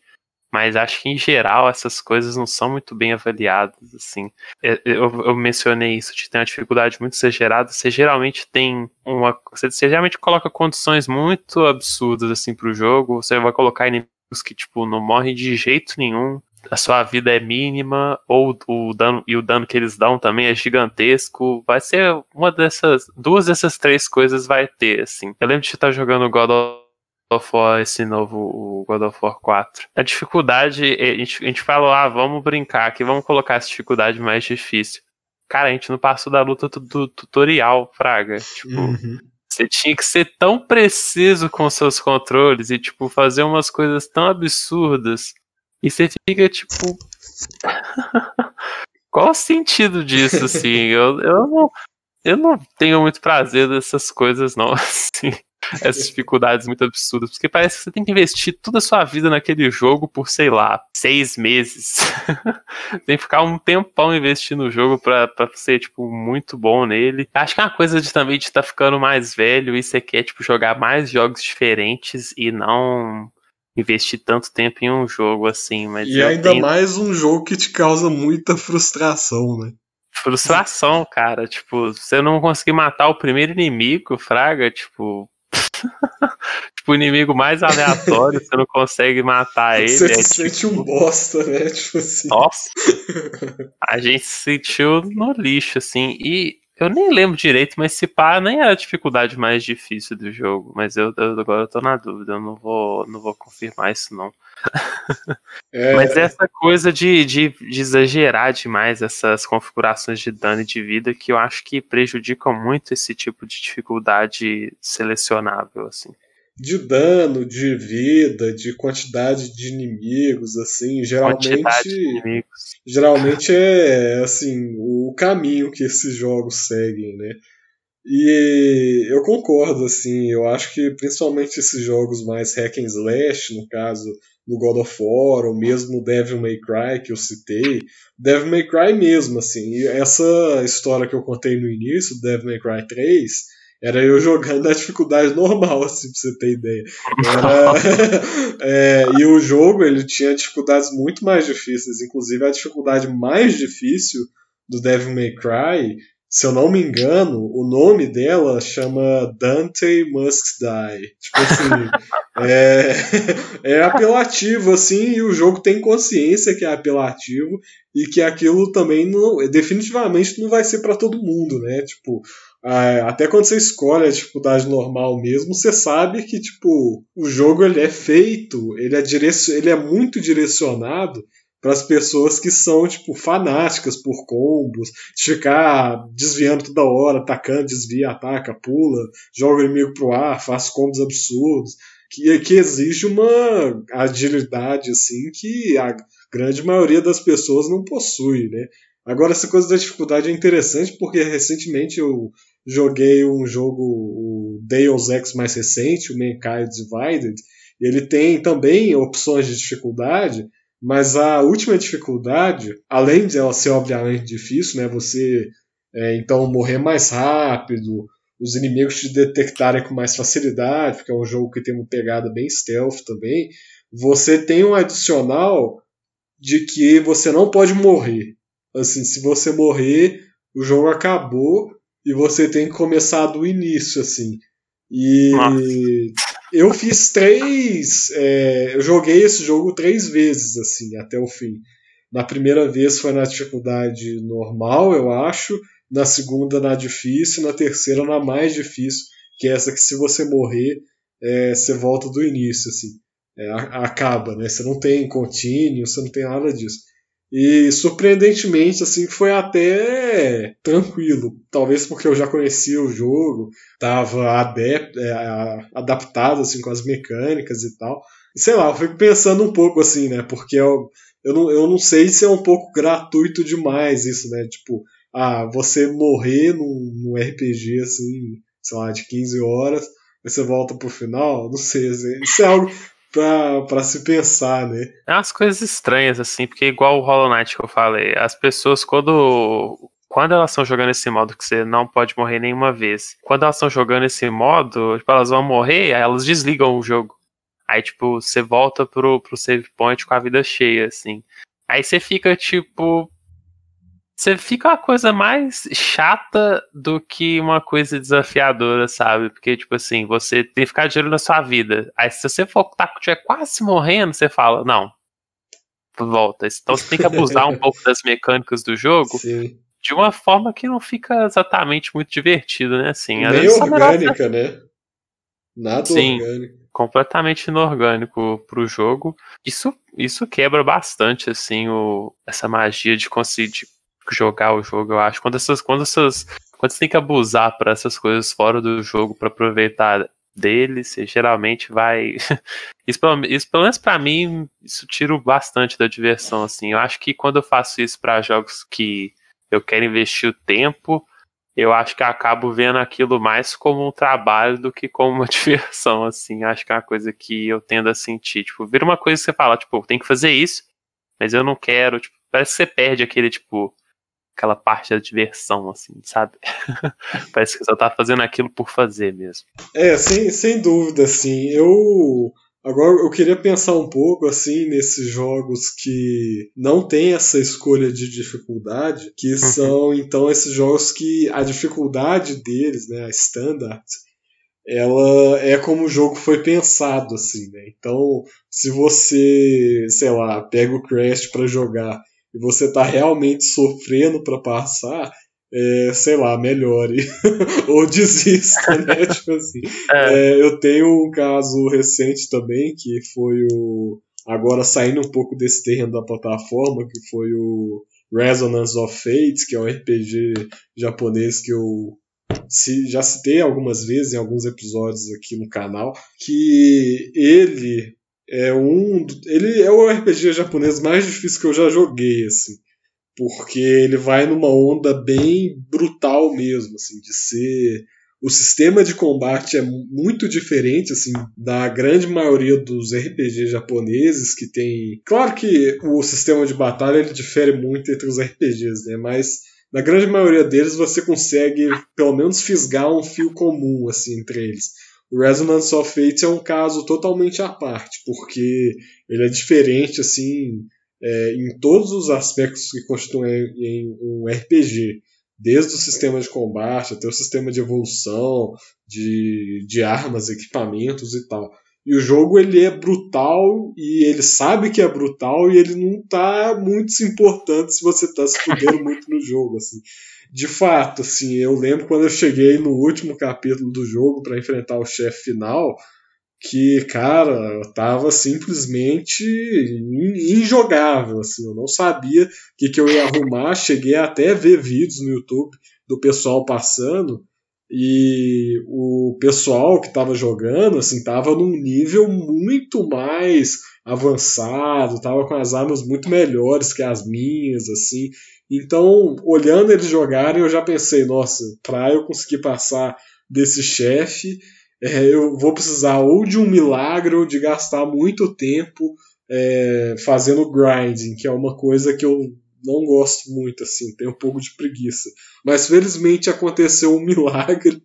Mas acho que em geral essas coisas não são muito bem avaliadas, assim. Eu, eu, eu mencionei isso de ter uma dificuldade muito exagerada. Você geralmente tem uma. Você, você geralmente coloca condições muito absurdas assim pro jogo. Você vai colocar inimigos que, tipo, não morrem de jeito nenhum a sua vida é mínima, ou o dano e o dano que eles dão também é gigantesco. Vai ser uma dessas. Duas dessas três coisas vai ter, assim. Eu lembro de estar jogando God of War, esse novo God of War 4. A dificuldade, a gente, a gente falou, ah, vamos brincar aqui, vamos colocar essa dificuldade mais difícil. Cara, a gente não passou da luta do, do tutorial, Fraga. Tipo. Uhum. Você tinha que ser tão preciso com seus controles e, tipo, fazer umas coisas tão absurdas e você fica tipo. Qual o sentido disso, assim? Eu, eu, não, eu não tenho muito prazer dessas coisas, não, assim. Essas dificuldades muito absurdas. Porque parece que você tem que investir toda a sua vida naquele jogo por, sei lá, seis meses. tem que ficar um tempão investindo no jogo pra, pra ser, tipo, muito bom nele. Acho que é uma coisa de também de estar tá ficando mais velho e você quer, tipo, jogar mais jogos diferentes e não investir tanto tempo em um jogo assim, mas e ainda tenho... mais um jogo que te causa muita frustração, né? Frustração, cara, tipo, você não conseguir matar o primeiro inimigo, fraga, tipo, tipo, o inimigo mais aleatório, você não consegue matar ele. Você é, se tipo... sente um bosta, né? Tipo assim. Nossa. A gente se sentiu no lixo, assim. E eu nem lembro direito, mas se pá, nem era a dificuldade mais difícil do jogo. Mas eu, eu agora eu tô na dúvida, eu não vou, não vou confirmar isso não. É... mas essa coisa de, de, de, exagerar demais essas configurações de dano e de vida que eu acho que prejudicam muito esse tipo de dificuldade selecionável, assim de dano, de vida, de quantidade de inimigos, assim, geralmente inimigos. geralmente é assim o caminho que esses jogos seguem, né? E eu concordo, assim, eu acho que principalmente esses jogos mais hack and slash, no caso do God of War, ou mesmo Devil May Cry que eu citei, Devil May Cry mesmo, assim, essa história que eu contei no início, Devil May Cry 3, era eu jogando na dificuldade normal, assim, pra você ter ideia. Era, é, e o jogo, ele tinha dificuldades muito mais difíceis. Inclusive, a dificuldade mais difícil do Devil May Cry, se eu não me engano, o nome dela chama Dante Must Die. Tipo assim, é, é apelativo, assim, e o jogo tem consciência que é apelativo e que aquilo também não, definitivamente não vai ser para todo mundo, né? Tipo, até quando você escolhe a dificuldade normal mesmo, você sabe que tipo o jogo ele é feito, ele é, direc ele é muito direcionado para as pessoas que são tipo fanáticas por combos, de ficar desviando toda hora, atacando, desvia, ataca, pula, joga o inimigo pro ar, faz combos absurdos, que, que exige uma agilidade assim que a grande maioria das pessoas não possui, né? Agora essa coisa da dificuldade é interessante porque recentemente eu joguei um jogo, o Deus Ex mais recente, o Mankind Divided, e ele tem também opções de dificuldade, mas a última dificuldade, além de ela ser obviamente difícil, né, você é, então morrer mais rápido, os inimigos te detectarem com mais facilidade, porque é um jogo que tem uma pegada bem stealth também, você tem um adicional de que você não pode morrer. Assim, se você morrer, o jogo acabou e você tem que começar do início, assim. E Nossa. eu fiz três. É, eu joguei esse jogo três vezes, assim, até o fim. Na primeira vez foi na dificuldade normal, eu acho. Na segunda na difícil, na terceira na mais difícil, que é essa que se você morrer, é, você volta do início, assim. É, acaba, né? Você não tem contínuo, você não tem nada disso. E surpreendentemente, assim, foi até tranquilo. Talvez porque eu já conhecia o jogo, estava é, adaptado assim, com as mecânicas e tal. sei lá, eu fico pensando um pouco assim, né? Porque eu, eu, não, eu não sei se é um pouco gratuito demais isso, né? Tipo, ah, você morrer num, num RPG assim, sei lá, de 15 horas, aí você volta pro final, não sei, assim, isso é algo para se pensar, né? É umas coisas estranhas, assim, porque igual o Hollow Knight que eu falei, as pessoas quando. Quando elas estão jogando esse modo que você não pode morrer nenhuma vez, quando elas estão jogando esse modo, tipo, elas vão morrer, aí elas desligam o jogo. Aí, tipo, você volta pro, pro save point com a vida cheia, assim. Aí você fica, tipo, você fica uma coisa mais chata do que uma coisa desafiadora, sabe? Porque, tipo assim, você tem que ficar de olho na sua vida. Aí, se você for tá, tiver quase morrendo, você fala, não, volta. Então você tem que abusar um pouco das mecânicas do jogo Sim. de uma forma que não fica exatamente muito divertido, né? Assim, Nem orgânica, né? Nada Sim. orgânico completamente inorgânico pro jogo. Isso, isso quebra bastante, assim, o, essa magia de conseguir jogar o jogo, eu acho. Quando essas, quando essas, quando você tem que abusar para essas coisas fora do jogo para aproveitar dele, você geralmente vai. isso, pelo, isso, pelo menos para mim, isso tira bastante da diversão, assim. Eu acho que quando eu faço isso para jogos que eu quero investir o tempo, eu acho que eu acabo vendo aquilo mais como um trabalho do que como uma diversão, assim. Acho que é uma coisa que eu tendo a sentir. Tipo, vira uma coisa que você fala, tipo, tem que fazer isso, mas eu não quero, tipo, parece que você perde aquele, tipo, aquela parte da diversão, assim, sabe? Parece que só tá fazendo aquilo por fazer mesmo. É, sem, sem dúvida, assim. Eu. Agora eu queria pensar um pouco assim nesses jogos que não tem essa escolha de dificuldade, que uhum. são então esses jogos que a dificuldade deles, né, a standard, ela é como o jogo foi pensado assim, né? Então, se você, sei lá, pega o Crash para jogar e você tá realmente sofrendo para passar, é, sei lá, melhore. Ou desista, né? tipo assim. É. É, eu tenho um caso recente também, que foi o. Agora saindo um pouco desse terreno da plataforma, que foi o Resonance of Fates, que é um RPG japonês que eu já citei algumas vezes em alguns episódios aqui no canal, que ele é um. Ele é o RPG japonês mais difícil que eu já joguei, assim. Porque ele vai numa onda bem brutal mesmo, assim, de ser. O sistema de combate é muito diferente, assim, da grande maioria dos RPGs japoneses que tem. Claro que o sistema de batalha ele difere muito entre os RPGs, né? Mas na grande maioria deles você consegue pelo menos fisgar um fio comum, assim, entre eles. Resonance of Fate é um caso totalmente à parte, porque ele é diferente assim é, em todos os aspectos que constituem em um RPG, desde o sistema de combate até o sistema de evolução, de, de armas, equipamentos e tal. E o jogo ele é brutal e ele sabe que é brutal e ele não tá muito se importando se você tá se fudendo muito no jogo, assim. De fato, assim, eu lembro quando eu cheguei no último capítulo do jogo para enfrentar o chefe final, que, cara, eu tava simplesmente injogável, assim, eu não sabia o que, que eu ia arrumar, cheguei até a ver vídeos no YouTube do pessoal passando, e o pessoal que estava jogando, assim, tava num nível muito mais avançado, tava com as armas muito melhores que as minhas, assim, então, olhando eles jogarem, eu já pensei, nossa, para eu conseguir passar desse chefe, é, eu vou precisar ou de um milagre ou de gastar muito tempo é, fazendo grinding, que é uma coisa que eu não gosto muito, assim, tenho um pouco de preguiça. Mas felizmente aconteceu um milagre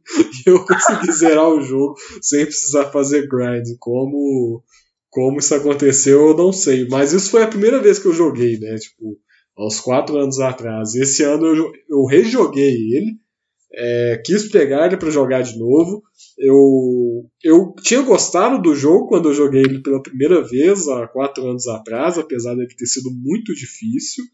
e eu consegui zerar o jogo sem precisar fazer grinding. Como, como isso aconteceu, eu não sei. Mas isso foi a primeira vez que eu joguei, né? Tipo, uns quatro anos atrás. Esse ano eu, eu rejoguei ele, é, quis pegar ele para jogar de novo. Eu, eu tinha gostado do jogo quando eu joguei ele pela primeira vez, há quatro anos atrás, apesar de ter sido muito difícil,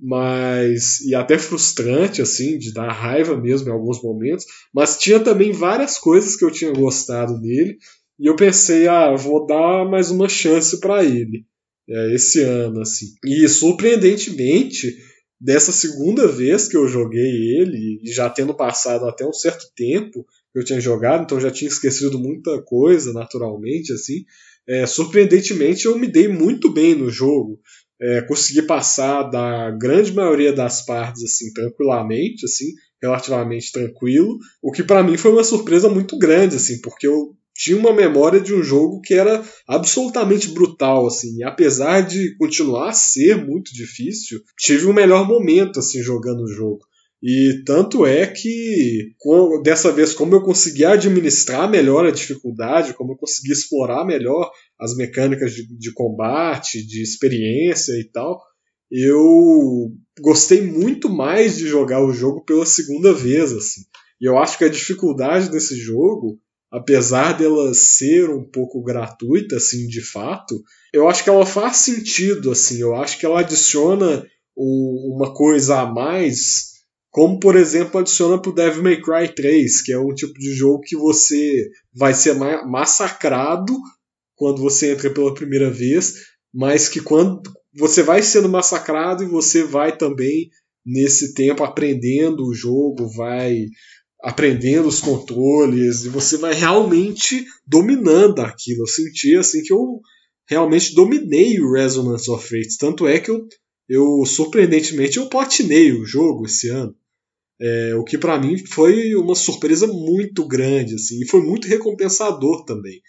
mas e até frustrante, assim, de dar raiva mesmo em alguns momentos. Mas tinha também várias coisas que eu tinha gostado nele. E eu pensei, ah, vou dar mais uma chance para ele é, esse ano, assim. E surpreendentemente, dessa segunda vez que eu joguei ele, e já tendo passado até um certo tempo, que eu tinha jogado, então já tinha esquecido muita coisa naturalmente, assim. É, surpreendentemente, eu me dei muito bem no jogo. É, consegui passar da grande maioria das partes assim tranquilamente, assim, relativamente tranquilo, o que para mim foi uma surpresa muito grande, assim, porque eu tinha uma memória de um jogo que era absolutamente brutal, assim, e apesar de continuar a ser muito difícil, tive um melhor momento, assim, jogando o jogo. E tanto é que, dessa vez, como eu consegui administrar melhor a dificuldade, como eu consegui explorar melhor as mecânicas de, de combate, de experiência e tal, eu gostei muito mais de jogar o jogo pela segunda vez, assim. E eu acho que a dificuldade desse jogo apesar dela ser um pouco gratuita, assim, de fato, eu acho que ela faz sentido, assim, eu acho que ela adiciona um, uma coisa a mais, como, por exemplo, adiciona pro Devil May Cry 3, que é um tipo de jogo que você vai ser ma massacrado quando você entra pela primeira vez, mas que quando você vai sendo massacrado e você vai também nesse tempo aprendendo o jogo, vai aprendendo os controles e você vai realmente dominando aquilo. Eu senti assim que eu realmente dominei o Resonance of Fates. Tanto é que eu, eu surpreendentemente, eu platinei o jogo esse ano. É, o que para mim foi uma surpresa muito grande, assim, e foi muito recompensador também.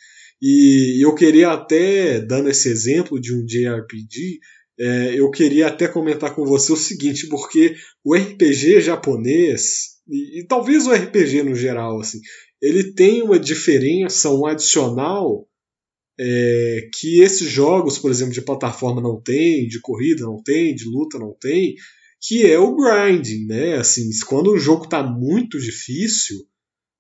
E eu queria até, dando esse exemplo de um JRPG, é, eu queria até comentar com você o seguinte, porque o RPG japonês, e, e, talvez o RPG no geral, assim, ele tem uma diferença, um adicional é, que esses jogos, por exemplo, de plataforma não tem, de corrida não tem, de luta não tem, que é o grinding, né? Assim, quando o jogo está muito difícil,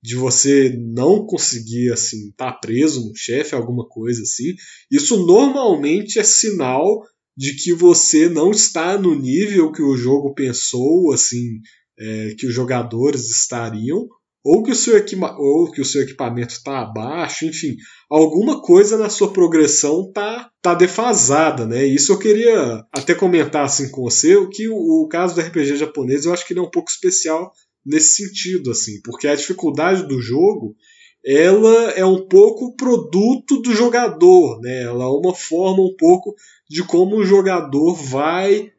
de você não conseguir assim estar tá preso no chefe, alguma coisa assim, isso normalmente é sinal de que você não está no nível que o jogo pensou, assim, é, que os jogadores estariam, ou que o seu, equipa ou que o seu equipamento está abaixo, enfim, alguma coisa na sua progressão tá, tá defasada, né? Isso eu queria até comentar assim com você, que o, o caso do RPG japonês eu acho que ele é um pouco especial nesse sentido, assim, porque a dificuldade do jogo ela é um pouco produto do jogador, né? Ela é uma forma um pouco de como o jogador vai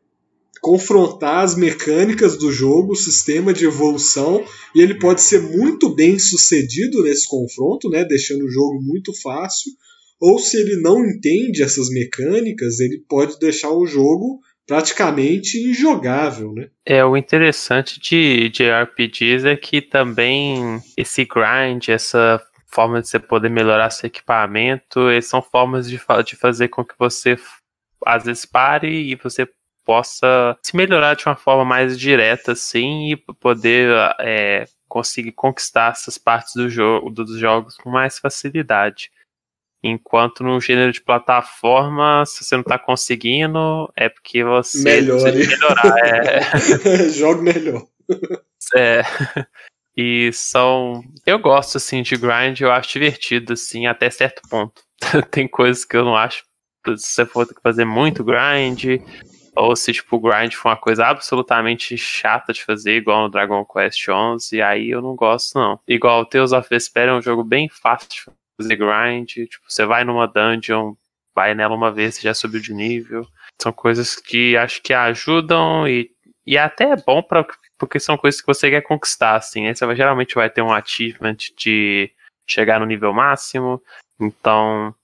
confrontar as mecânicas do jogo, o sistema de evolução, e ele pode ser muito bem sucedido nesse confronto, né, deixando o jogo muito fácil, ou se ele não entende essas mecânicas, ele pode deixar o jogo praticamente injogável, né? É, o interessante de, de RPGs é que também esse grind, essa forma de você poder melhorar seu equipamento, são formas de, de fazer com que você às vezes pare e você possa se melhorar de uma forma mais direta, assim, e poder é, conseguir conquistar essas partes do jogo, dos jogos com mais facilidade. Enquanto no gênero de plataforma, se você não está conseguindo, é porque você Melhore. precisa melhorar. É... Jogue melhor. É. E são. Eu gosto, assim, de grind, eu acho divertido, assim, até certo ponto. Tem coisas que eu não acho. Se você for ter que fazer muito grind, ou se, tipo, o grind for uma coisa absolutamente chata de fazer, igual no Dragon Quest 11, e aí eu não gosto, não. Igual o Tales of Vesperia é um jogo bem fácil de fazer grind, tipo, você vai numa dungeon, vai nela uma vez, você já subiu de nível. São coisas que acho que ajudam e, e até é bom para porque são coisas que você quer conquistar, assim. Aí você vai, geralmente vai ter um achievement de chegar no nível máximo, então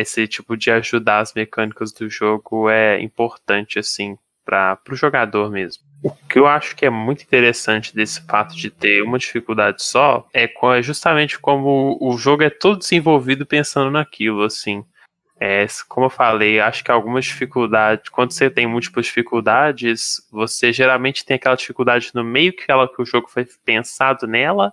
esse tipo de ajudar as mecânicas do jogo é importante, assim, para o jogador mesmo. O que eu acho que é muito interessante desse fato de ter uma dificuldade só é, é justamente como o jogo é todo desenvolvido pensando naquilo, assim. É, como eu falei, acho que algumas dificuldades, quando você tem múltiplas dificuldades, você geralmente tem aquela dificuldade no meio que, ela, que o jogo foi pensado nela,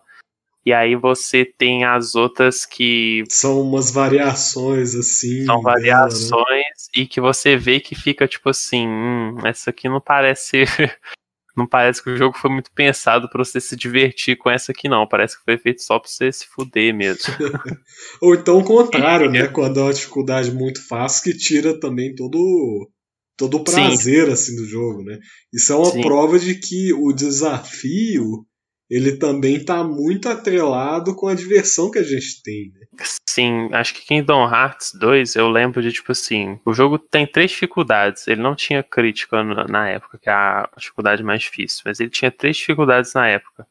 e aí você tem as outras que. São umas variações, assim. São variações dela, né? e que você vê que fica tipo assim: hum, essa aqui não parece. não parece que o jogo foi muito pensado para você se divertir com essa aqui, não. Parece que foi feito só pra você se fuder mesmo. Ou então o contrário, né? Quando é uma dificuldade muito fácil que tira também todo. Todo o prazer assim do jogo, né? Isso é uma Sim. prova de que o desafio ele também tá muito atrelado com a diversão que a gente tem, né? Sim, acho que Kingdom Hearts 2, eu lembro de tipo assim, o jogo tem três dificuldades. Ele não tinha crítica na época, que é a dificuldade mais difícil, mas ele tinha três dificuldades na época.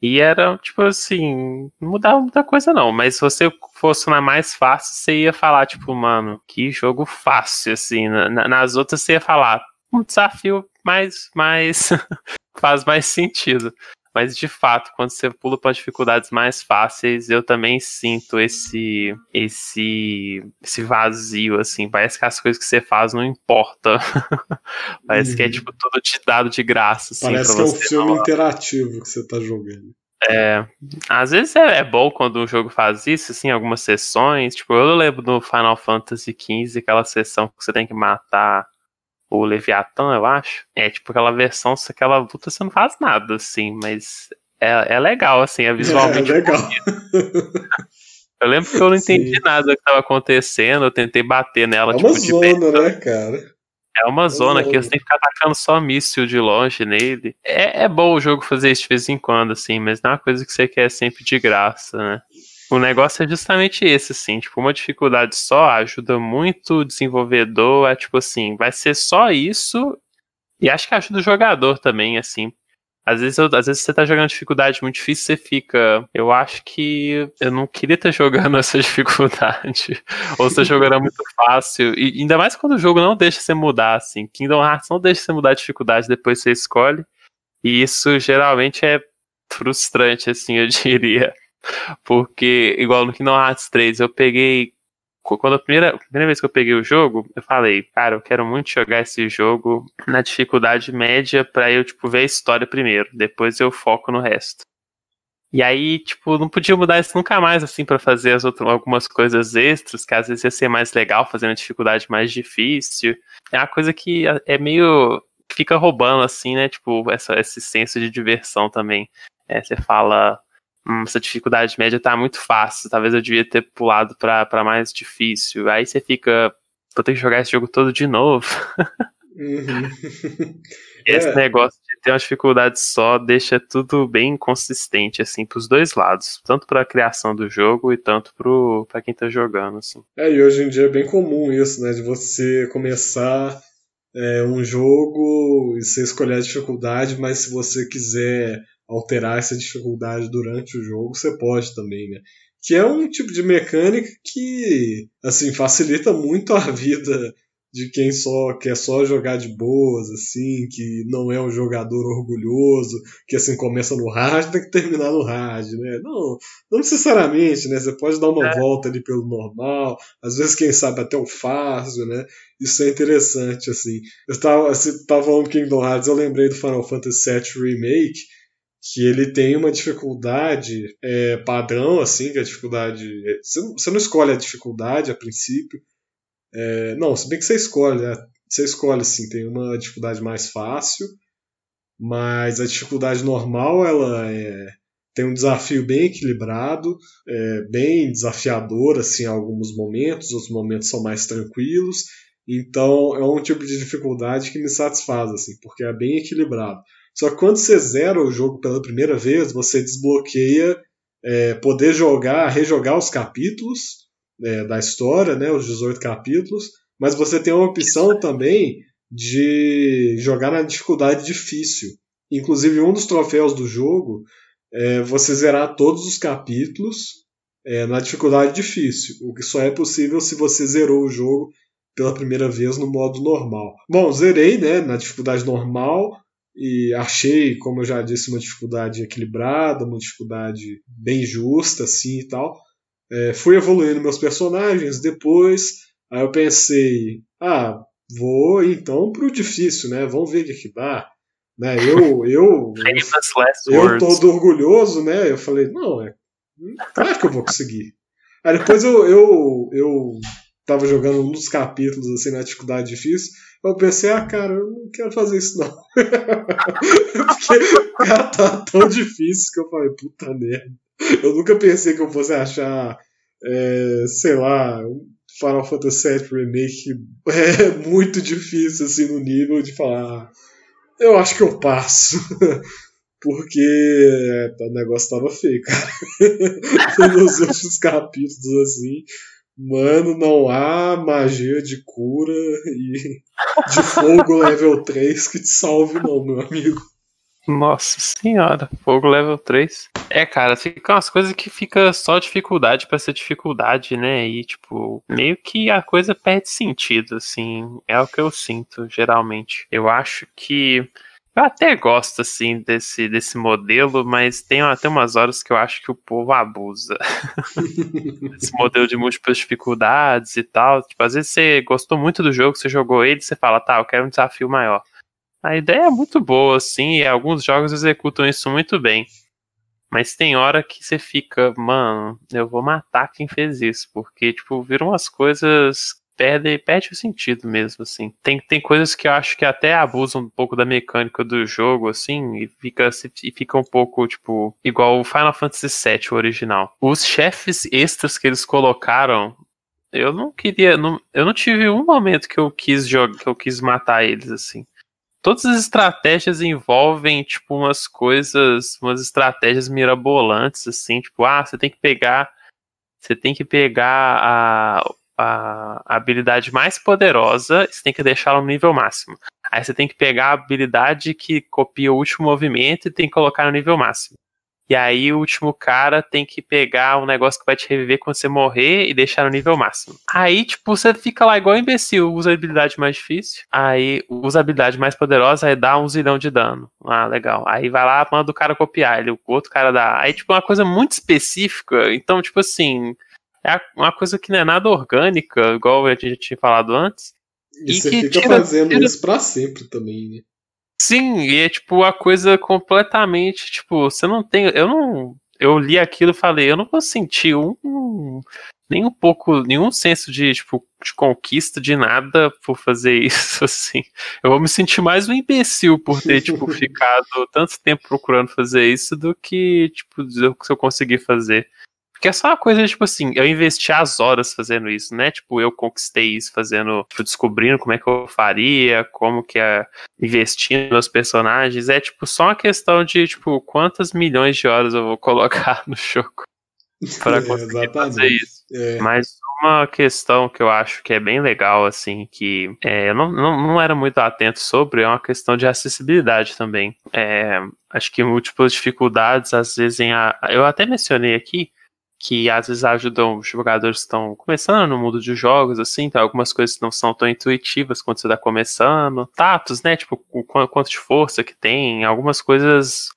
E era, tipo assim, não mudava muita coisa não, mas se você fosse na mais fácil, você ia falar, tipo, mano, que jogo fácil, assim. Na, nas outras você ia falar, um desafio mais, mais faz mais sentido. Mas de fato, quando você pula para dificuldades mais fáceis, eu também sinto esse esse esse vazio assim, parece que as coisas que você faz não importa. parece uhum. que é uhum. tipo tudo te dado de graça assim, Parece que é um filme não... interativo que você tá jogando. É, às vezes é, é, bom quando um jogo faz isso, assim, algumas sessões. Tipo, eu lembro do Final Fantasy XV, aquela sessão que você tem que matar o Leviatã, eu acho. É tipo aquela versão, aquela luta você não faz nada, assim, mas é, é legal, assim, é visualmente. É, legal. eu lembro que eu não entendi Sim. nada do que estava acontecendo, eu tentei bater nela. É tipo, uma zona, né, cara? É uma é zona que você tem que ficar atacando só míssil de longe nele. É, é bom o jogo fazer isso de vez em quando, assim, mas não é uma coisa que você quer sempre de graça, né? O negócio é justamente esse, assim, tipo, uma dificuldade só ajuda muito o desenvolvedor a, tipo assim, vai ser só isso, e acho que ajuda o jogador também, assim. Às vezes, eu, às vezes você tá jogando dificuldade muito difícil, você fica. Eu acho que eu não queria estar jogando essa dificuldade. Ou você jogando muito fácil. E ainda mais quando o jogo não deixa você mudar, assim. Kingdom Hearts não deixa você mudar a dificuldade, depois você escolhe. E isso geralmente é frustrante, assim, eu diria. Porque, igual no Kingdom Hearts 3, eu peguei. Quando a primeira, a primeira vez que eu peguei o jogo, eu falei, cara, eu quero muito jogar esse jogo na dificuldade média pra eu, tipo, ver a história primeiro. Depois eu foco no resto. E aí, tipo, não podia mudar isso nunca mais, assim, para fazer as outras, algumas coisas extras, que às vezes ia ser mais legal fazendo a dificuldade mais difícil. É uma coisa que é meio. fica roubando, assim, né? Tipo, essa, esse senso de diversão também. É, você fala, essa dificuldade média tá muito fácil, talvez eu devia ter pulado pra, pra mais difícil. Aí você fica, vou ter que jogar esse jogo todo de novo. Uhum. esse é. negócio de ter uma dificuldade só deixa tudo bem consistente, assim, pros dois lados. Tanto pra criação do jogo e tanto pro, pra quem tá jogando, assim. É, e hoje em dia é bem comum isso, né? De você começar é, um jogo e você escolher a dificuldade, mas se você quiser alterar essa dificuldade durante o jogo, você pode também, né? Que é um tipo de mecânica que, assim, facilita muito a vida de quem só quer só jogar de boas, assim, que não é um jogador orgulhoso, que assim começa no hard, tem que terminar no hard, né? Não, não necessariamente, né? Você pode dar uma é. volta ali pelo normal, às vezes quem sabe até o fácil, né? Isso é interessante, assim. Eu estava, você tava falando Kingdom Hearts, eu lembrei do Final Fantasy VII Remake, que ele tem uma dificuldade é, padrão, assim, que a dificuldade. Você não escolhe a dificuldade a princípio. É, não, se bem que você escolhe, né? Você escolhe, sim, tem uma dificuldade mais fácil, mas a dificuldade normal ela é, tem um desafio bem equilibrado, é, bem desafiador, assim, em alguns momentos, outros momentos são mais tranquilos. Então é um tipo de dificuldade que me satisfaz, assim, porque é bem equilibrado. Só que quando você zera o jogo pela primeira vez, você desbloqueia é, poder jogar, rejogar os capítulos é, da história, né, os 18 capítulos, mas você tem uma opção também de jogar na dificuldade difícil. Inclusive, um dos troféus do jogo é você zerar todos os capítulos é, na dificuldade difícil, o que só é possível se você zerou o jogo pela primeira vez no modo normal. Bom, zerei né, na dificuldade normal, e achei, como eu já disse, uma dificuldade equilibrada, uma dificuldade bem justa, assim e tal. É, fui evoluindo meus personagens depois, aí eu pensei, ah, vou então pro difícil, né? Vamos ver o que, que dá. Né? Eu, eu, eu, eu todo orgulhoso, né? Eu falei, não, é claro que eu vou conseguir. Aí depois eu, eu, eu tava jogando dos capítulos assim na dificuldade difícil, eu pensei, ah, cara, eu não quero fazer isso não. Porque cara, tá tão difícil que eu falei, puta merda. Eu nunca pensei que eu fosse achar, é, sei lá, Final Fantasy VII Remake é muito difícil assim no nível de falar, eu acho que eu passo. porque o negócio tava feio, cara. Nos últimos capítulos, assim, mano, não há magia de cura e de fogo level 3 que te salve, não, meu amigo. Nossa senhora, fogo level 3. É, cara, fica umas coisas que fica só dificuldade para ser dificuldade, né? E, tipo, meio que a coisa perde sentido, assim. É o que eu sinto, geralmente. Eu acho que. Eu até gosto, assim, desse, desse modelo, mas tem até umas horas que eu acho que o povo abusa. Esse modelo de múltiplas dificuldades e tal. Tipo, às vezes você gostou muito do jogo, você jogou ele, você fala, tá, eu quero um desafio maior. A ideia é muito boa, assim, e alguns jogos executam isso muito bem. Mas tem hora que você fica, mano, eu vou matar quem fez isso, porque, tipo, viram umas coisas. Perde, perde o sentido mesmo, assim. Tem, tem coisas que eu acho que até abusam um pouco da mecânica do jogo, assim, e fica, e fica um pouco, tipo, igual o Final Fantasy VII, o original. Os chefes extras que eles colocaram, eu não queria. Não, eu não tive um momento que eu quis jogar, que eu quis matar eles, assim todas as estratégias envolvem, tipo, umas coisas, umas estratégias mirabolantes, assim, tipo, ah, você tem que pegar, você tem que pegar a, a, habilidade mais poderosa, você tem que deixá-la no nível máximo. Aí você tem que pegar a habilidade que copia o último movimento e tem que colocar no nível máximo. E aí o último cara tem que pegar um negócio que vai te reviver quando você morrer e deixar no nível máximo. Aí, tipo, você fica lá igual imbecil, usa a habilidade mais difícil, aí usa a habilidade mais poderosa, aí dá um zilhão de dano. Ah, legal. Aí vai lá, manda o cara copiar, ele, o outro cara dá. Aí, tipo, uma coisa muito específica. Então, tipo assim, é uma coisa que não é nada orgânica, igual a gente tinha falado antes. E, e você que fica tira, fazendo tira... isso pra sempre também, né? Sim, e é tipo a coisa completamente, tipo, você não tem, eu não, eu li aquilo e falei, eu não vou sentir um, nem um pouco, nenhum senso de, tipo, de conquista de nada por fazer isso, assim. Eu vou me sentir mais um imbecil por ter, tipo, ficado tanto tempo procurando fazer isso do que, tipo, se eu conseguir fazer. Porque é só uma coisa, tipo assim, eu investi as horas fazendo isso, né? Tipo, eu conquistei isso fazendo, tipo, descobrindo como é que eu faria, como que é investindo nos personagens. É, tipo, só uma questão de, tipo, quantas milhões de horas eu vou colocar no jogo para conseguir é, fazer isso. É. Mas uma questão que eu acho que é bem legal, assim, que é, eu não, não, não era muito atento sobre, é uma questão de acessibilidade também. É, acho que múltiplas dificuldades, às vezes, em a, eu até mencionei aqui, que às vezes ajudam os jogadores que estão começando no mundo de jogos, assim, então algumas coisas não são tão intuitivas quando você está começando. Tatos, né? Tipo, o quanto de força que tem, algumas coisas.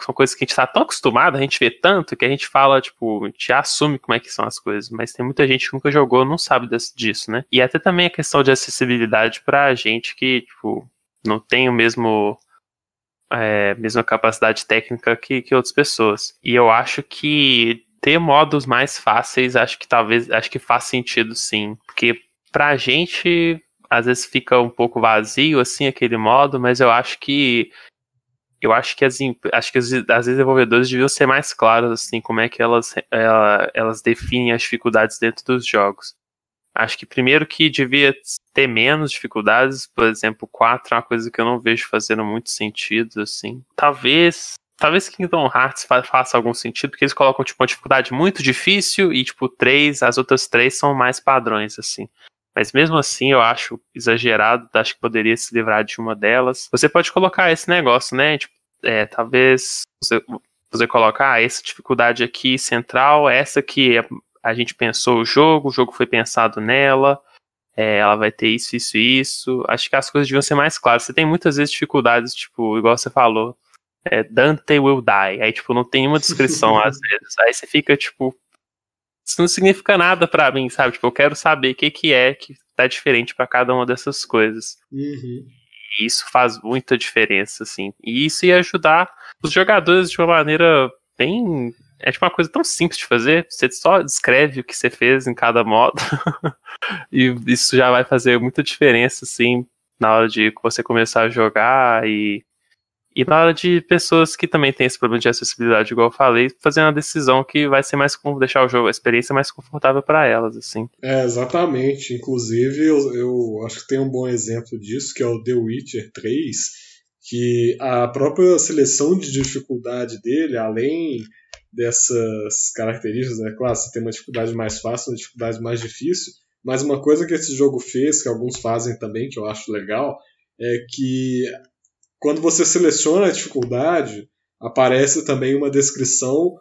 São coisas que a gente está tão acostumado, a gente vê tanto, que a gente fala, tipo, a gente assume como é que são as coisas, mas tem muita gente que nunca jogou, não sabe disso, né? E até também a questão de acessibilidade pra gente que, tipo, não tem o mesmo é, mesma capacidade técnica que, que outras pessoas. E eu acho que ter modos mais fáceis, acho que talvez, acho que faz sentido sim, porque pra gente às vezes fica um pouco vazio assim aquele modo, mas eu acho que eu acho que as acho que as, as desenvolvedoras deviam ser mais claras assim como é que elas ela, elas definem as dificuldades dentro dos jogos. Acho que primeiro que devia ter menos dificuldades, por exemplo, 4 é uma coisa que eu não vejo fazendo muito sentido assim. Talvez Talvez Kingdom Hearts faça algum sentido, porque eles colocam, tipo, uma dificuldade muito difícil e, tipo, três, as outras três são mais padrões, assim. Mas mesmo assim, eu acho exagerado, acho que poderia se livrar de uma delas. Você pode colocar esse negócio, né? Tipo, é, talvez você, você colocar ah, essa dificuldade aqui central, essa que a gente pensou o jogo, o jogo foi pensado nela, é, ela vai ter isso, isso isso. Acho que as coisas deviam ser mais claras. Você tem muitas vezes dificuldades, tipo, igual você falou, é, Dante will die. Aí, tipo, não tem uma descrição às vezes. Aí você fica, tipo, isso não significa nada para mim, sabe? Tipo, eu quero saber o que, que é que tá diferente para cada uma dessas coisas. Uhum. E isso faz muita diferença, assim. E isso ia ajudar os jogadores de uma maneira bem. É tipo uma coisa tão simples de fazer. Você só descreve o que você fez em cada modo. e isso já vai fazer muita diferença, assim, na hora de você começar a jogar e e na hora de pessoas que também têm esse problema de acessibilidade, igual eu falei, fazendo a decisão que vai ser mais deixar o jogo, a experiência mais confortável para elas, assim. É, exatamente. Inclusive, eu, eu, acho que tem um bom exemplo disso, que é o The Witcher 3, que a própria seleção de dificuldade dele, além dessas características, né? Claro, você tem uma dificuldade mais fácil, uma dificuldade mais difícil, mas uma coisa que esse jogo fez, que alguns fazem também, que eu acho legal, é que quando você seleciona a dificuldade, aparece também uma descrição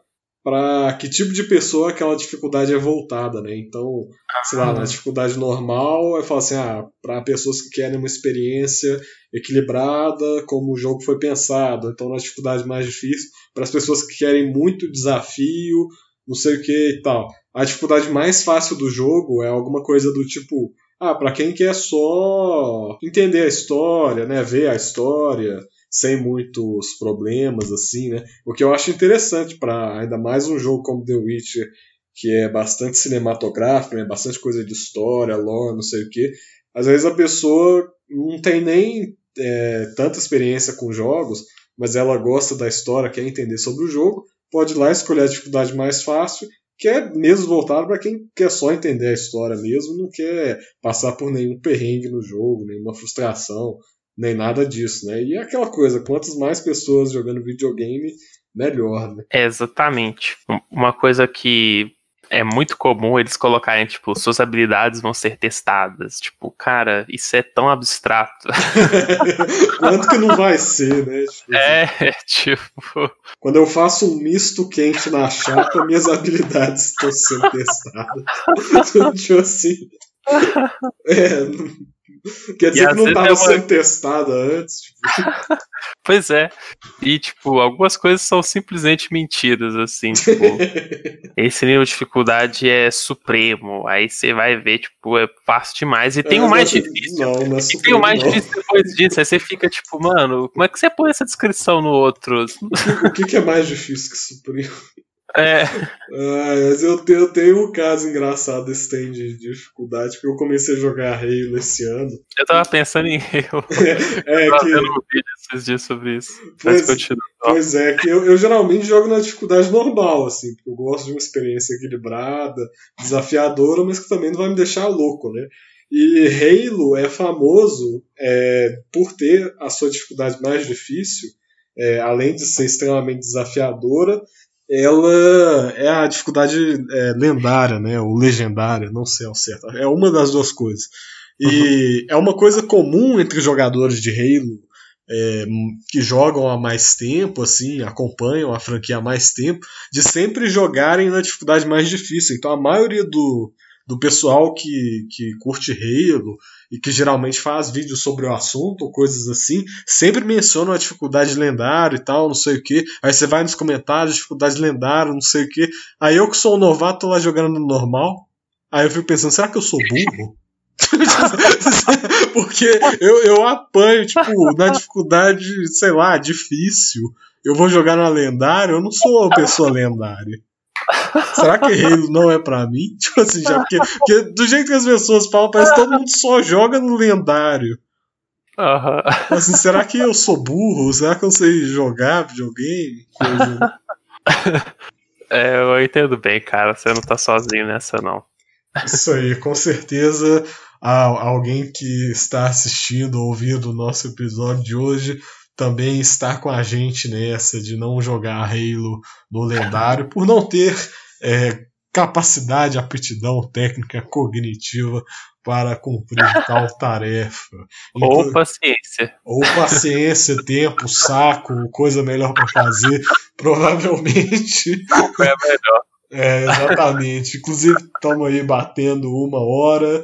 para que tipo de pessoa aquela dificuldade é voltada, né? Então, sei lá, na dificuldade normal, eu falo assim, ah, para pessoas que querem uma experiência equilibrada, como o jogo foi pensado. Então, na dificuldade mais difícil, para as pessoas que querem muito desafio, não sei o que e tal. A dificuldade mais fácil do jogo é alguma coisa do tipo, ah, para quem quer só entender a história, né, ver a história, sem muitos problemas, assim, né? O que eu acho interessante para ainda mais um jogo como The Witcher, que é bastante cinematográfico, né? Bastante coisa de história, lore, não sei o quê. Às vezes a pessoa não tem nem é, tanta experiência com jogos, mas ela gosta da história, quer entender sobre o jogo, pode ir lá escolher a dificuldade mais fácil, que é mesmo voltado para quem quer só entender a história mesmo, não quer passar por nenhum perrengue no jogo, nenhuma frustração, nem nada disso, né? E é aquela coisa, quantas mais pessoas jogando videogame, melhor, né? É, exatamente. Uma coisa que é muito comum eles colocarem, tipo, suas habilidades vão ser testadas. Tipo, cara, isso é tão abstrato. Quanto que não vai ser, né? Tipo, é, tipo. Quando eu faço um misto quente na chapa, minhas habilidades estão sendo testadas. tipo assim. É, Quer dizer que não estava é uma... sendo testada antes. Tipo. pois é. E, tipo, algumas coisas são simplesmente mentiras, assim, tipo. esse nível de dificuldade é supremo. Aí você vai ver, tipo, é fácil demais. E tem é, o mais difícil. Não, não é e tem o mais não. difícil depois disso. Aí você fica, tipo, mano, como é que você põe essa descrição no outro? O que, que é mais difícil que supremo? É. Mas eu tenho, eu tenho um caso engraçado esse tem de dificuldade, porque eu comecei a jogar Halo esse ano. Eu tava pensando em Halo. É, eu que... vendo um vídeo esses dias sobre isso. Pois, pois é, que eu, eu geralmente jogo na dificuldade normal, assim, porque eu gosto de uma experiência equilibrada, desafiadora, mas que também não vai me deixar louco, né? E Halo é famoso é, por ter a sua dificuldade mais difícil, é, além de ser extremamente desafiadora, ela é a dificuldade é, lendária, né, ou legendária, não sei ao certo. É uma das duas coisas. E uhum. é uma coisa comum entre jogadores de Halo é, que jogam há mais tempo, assim, acompanham a franquia há mais tempo, de sempre jogarem na dificuldade mais difícil. Então a maioria do, do pessoal que, que curte Halo e que geralmente faz vídeos sobre o assunto ou coisas assim, sempre mencionam a dificuldade lendária e tal, não sei o que. Aí você vai nos comentários, dificuldade lendária, não sei o que. Aí eu que sou um novato lá jogando no normal. Aí eu fico pensando, será que eu sou burro? Porque eu, eu apanho, tipo, na dificuldade, sei lá, difícil. Eu vou jogar na lendária, eu não sou uma pessoa lendária. Será que Halo não é pra mim? Tipo assim, já porque, porque, do jeito que as pessoas falam, parece que todo mundo só joga no lendário. Uhum. Assim, será que eu sou burro? Será que eu sei jogar videogame? Coisa... É, eu entendo bem, cara. Você não tá sozinho nessa, não. Isso aí, com certeza alguém que está assistindo, ouvindo o nosso episódio de hoje também está com a gente nessa de não jogar Halo no lendário por não ter é, capacidade, aptidão técnica cognitiva para cumprir tal tarefa. Ou paciência. Ou paciência, tempo, saco, coisa melhor para fazer, provavelmente. Saco é melhor. É, exatamente. Inclusive, estamos aí batendo uma hora.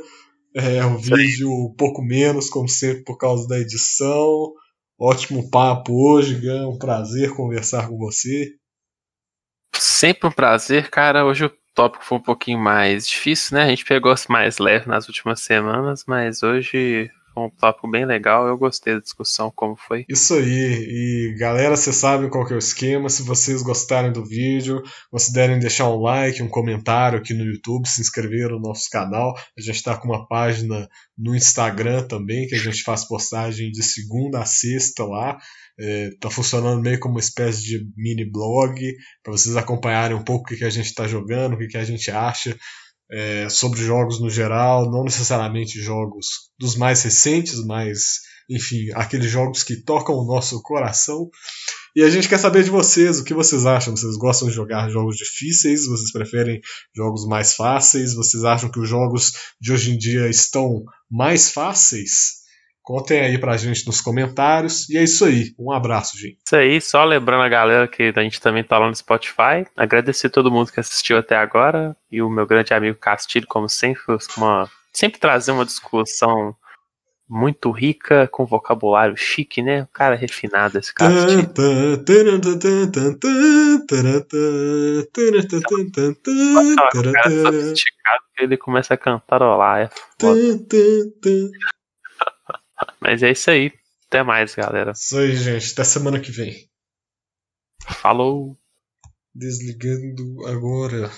É, o vídeo um pouco menos, como sempre, por causa da edição. Ótimo papo hoje, Gan. Um prazer conversar com você. Sempre um prazer, cara. Hoje o tópico foi um pouquinho mais difícil, né? A gente pegou mais leve nas últimas semanas, mas hoje um tópico bem legal. Eu gostei da discussão, como foi. Isso aí. E galera, vocês sabem qual que é o esquema. Se vocês gostarem do vídeo, considerem deixar um like, um comentário aqui no YouTube, se inscrever no nosso canal. A gente está com uma página no Instagram também, que a gente faz postagem de segunda a sexta lá. É, tá funcionando meio como uma espécie de mini blog para vocês acompanharem um pouco o que, que a gente está jogando, o que, que a gente acha é, sobre jogos no geral, não necessariamente jogos dos mais recentes, mas enfim, aqueles jogos que tocam o nosso coração. E a gente quer saber de vocês, o que vocês acham? Vocês gostam de jogar jogos difíceis? Vocês preferem jogos mais fáceis? Vocês acham que os jogos de hoje em dia estão mais fáceis? Contem aí pra gente nos comentários. E é isso aí. Um abraço, gente. Isso aí, só lembrando a galera que a gente também tá lá no Spotify. Agradecer a todo mundo que assistiu até agora. E o meu grande amigo Castilho, como sempre, uma, sempre trazer uma discussão muito rica, com vocabulário chique, né? O cara é refinado esse cara. ele começa a cantarolar, é foda. Mas é isso aí. Até mais, galera. Isso aí, gente. Até semana que vem. Falou. Desligando agora.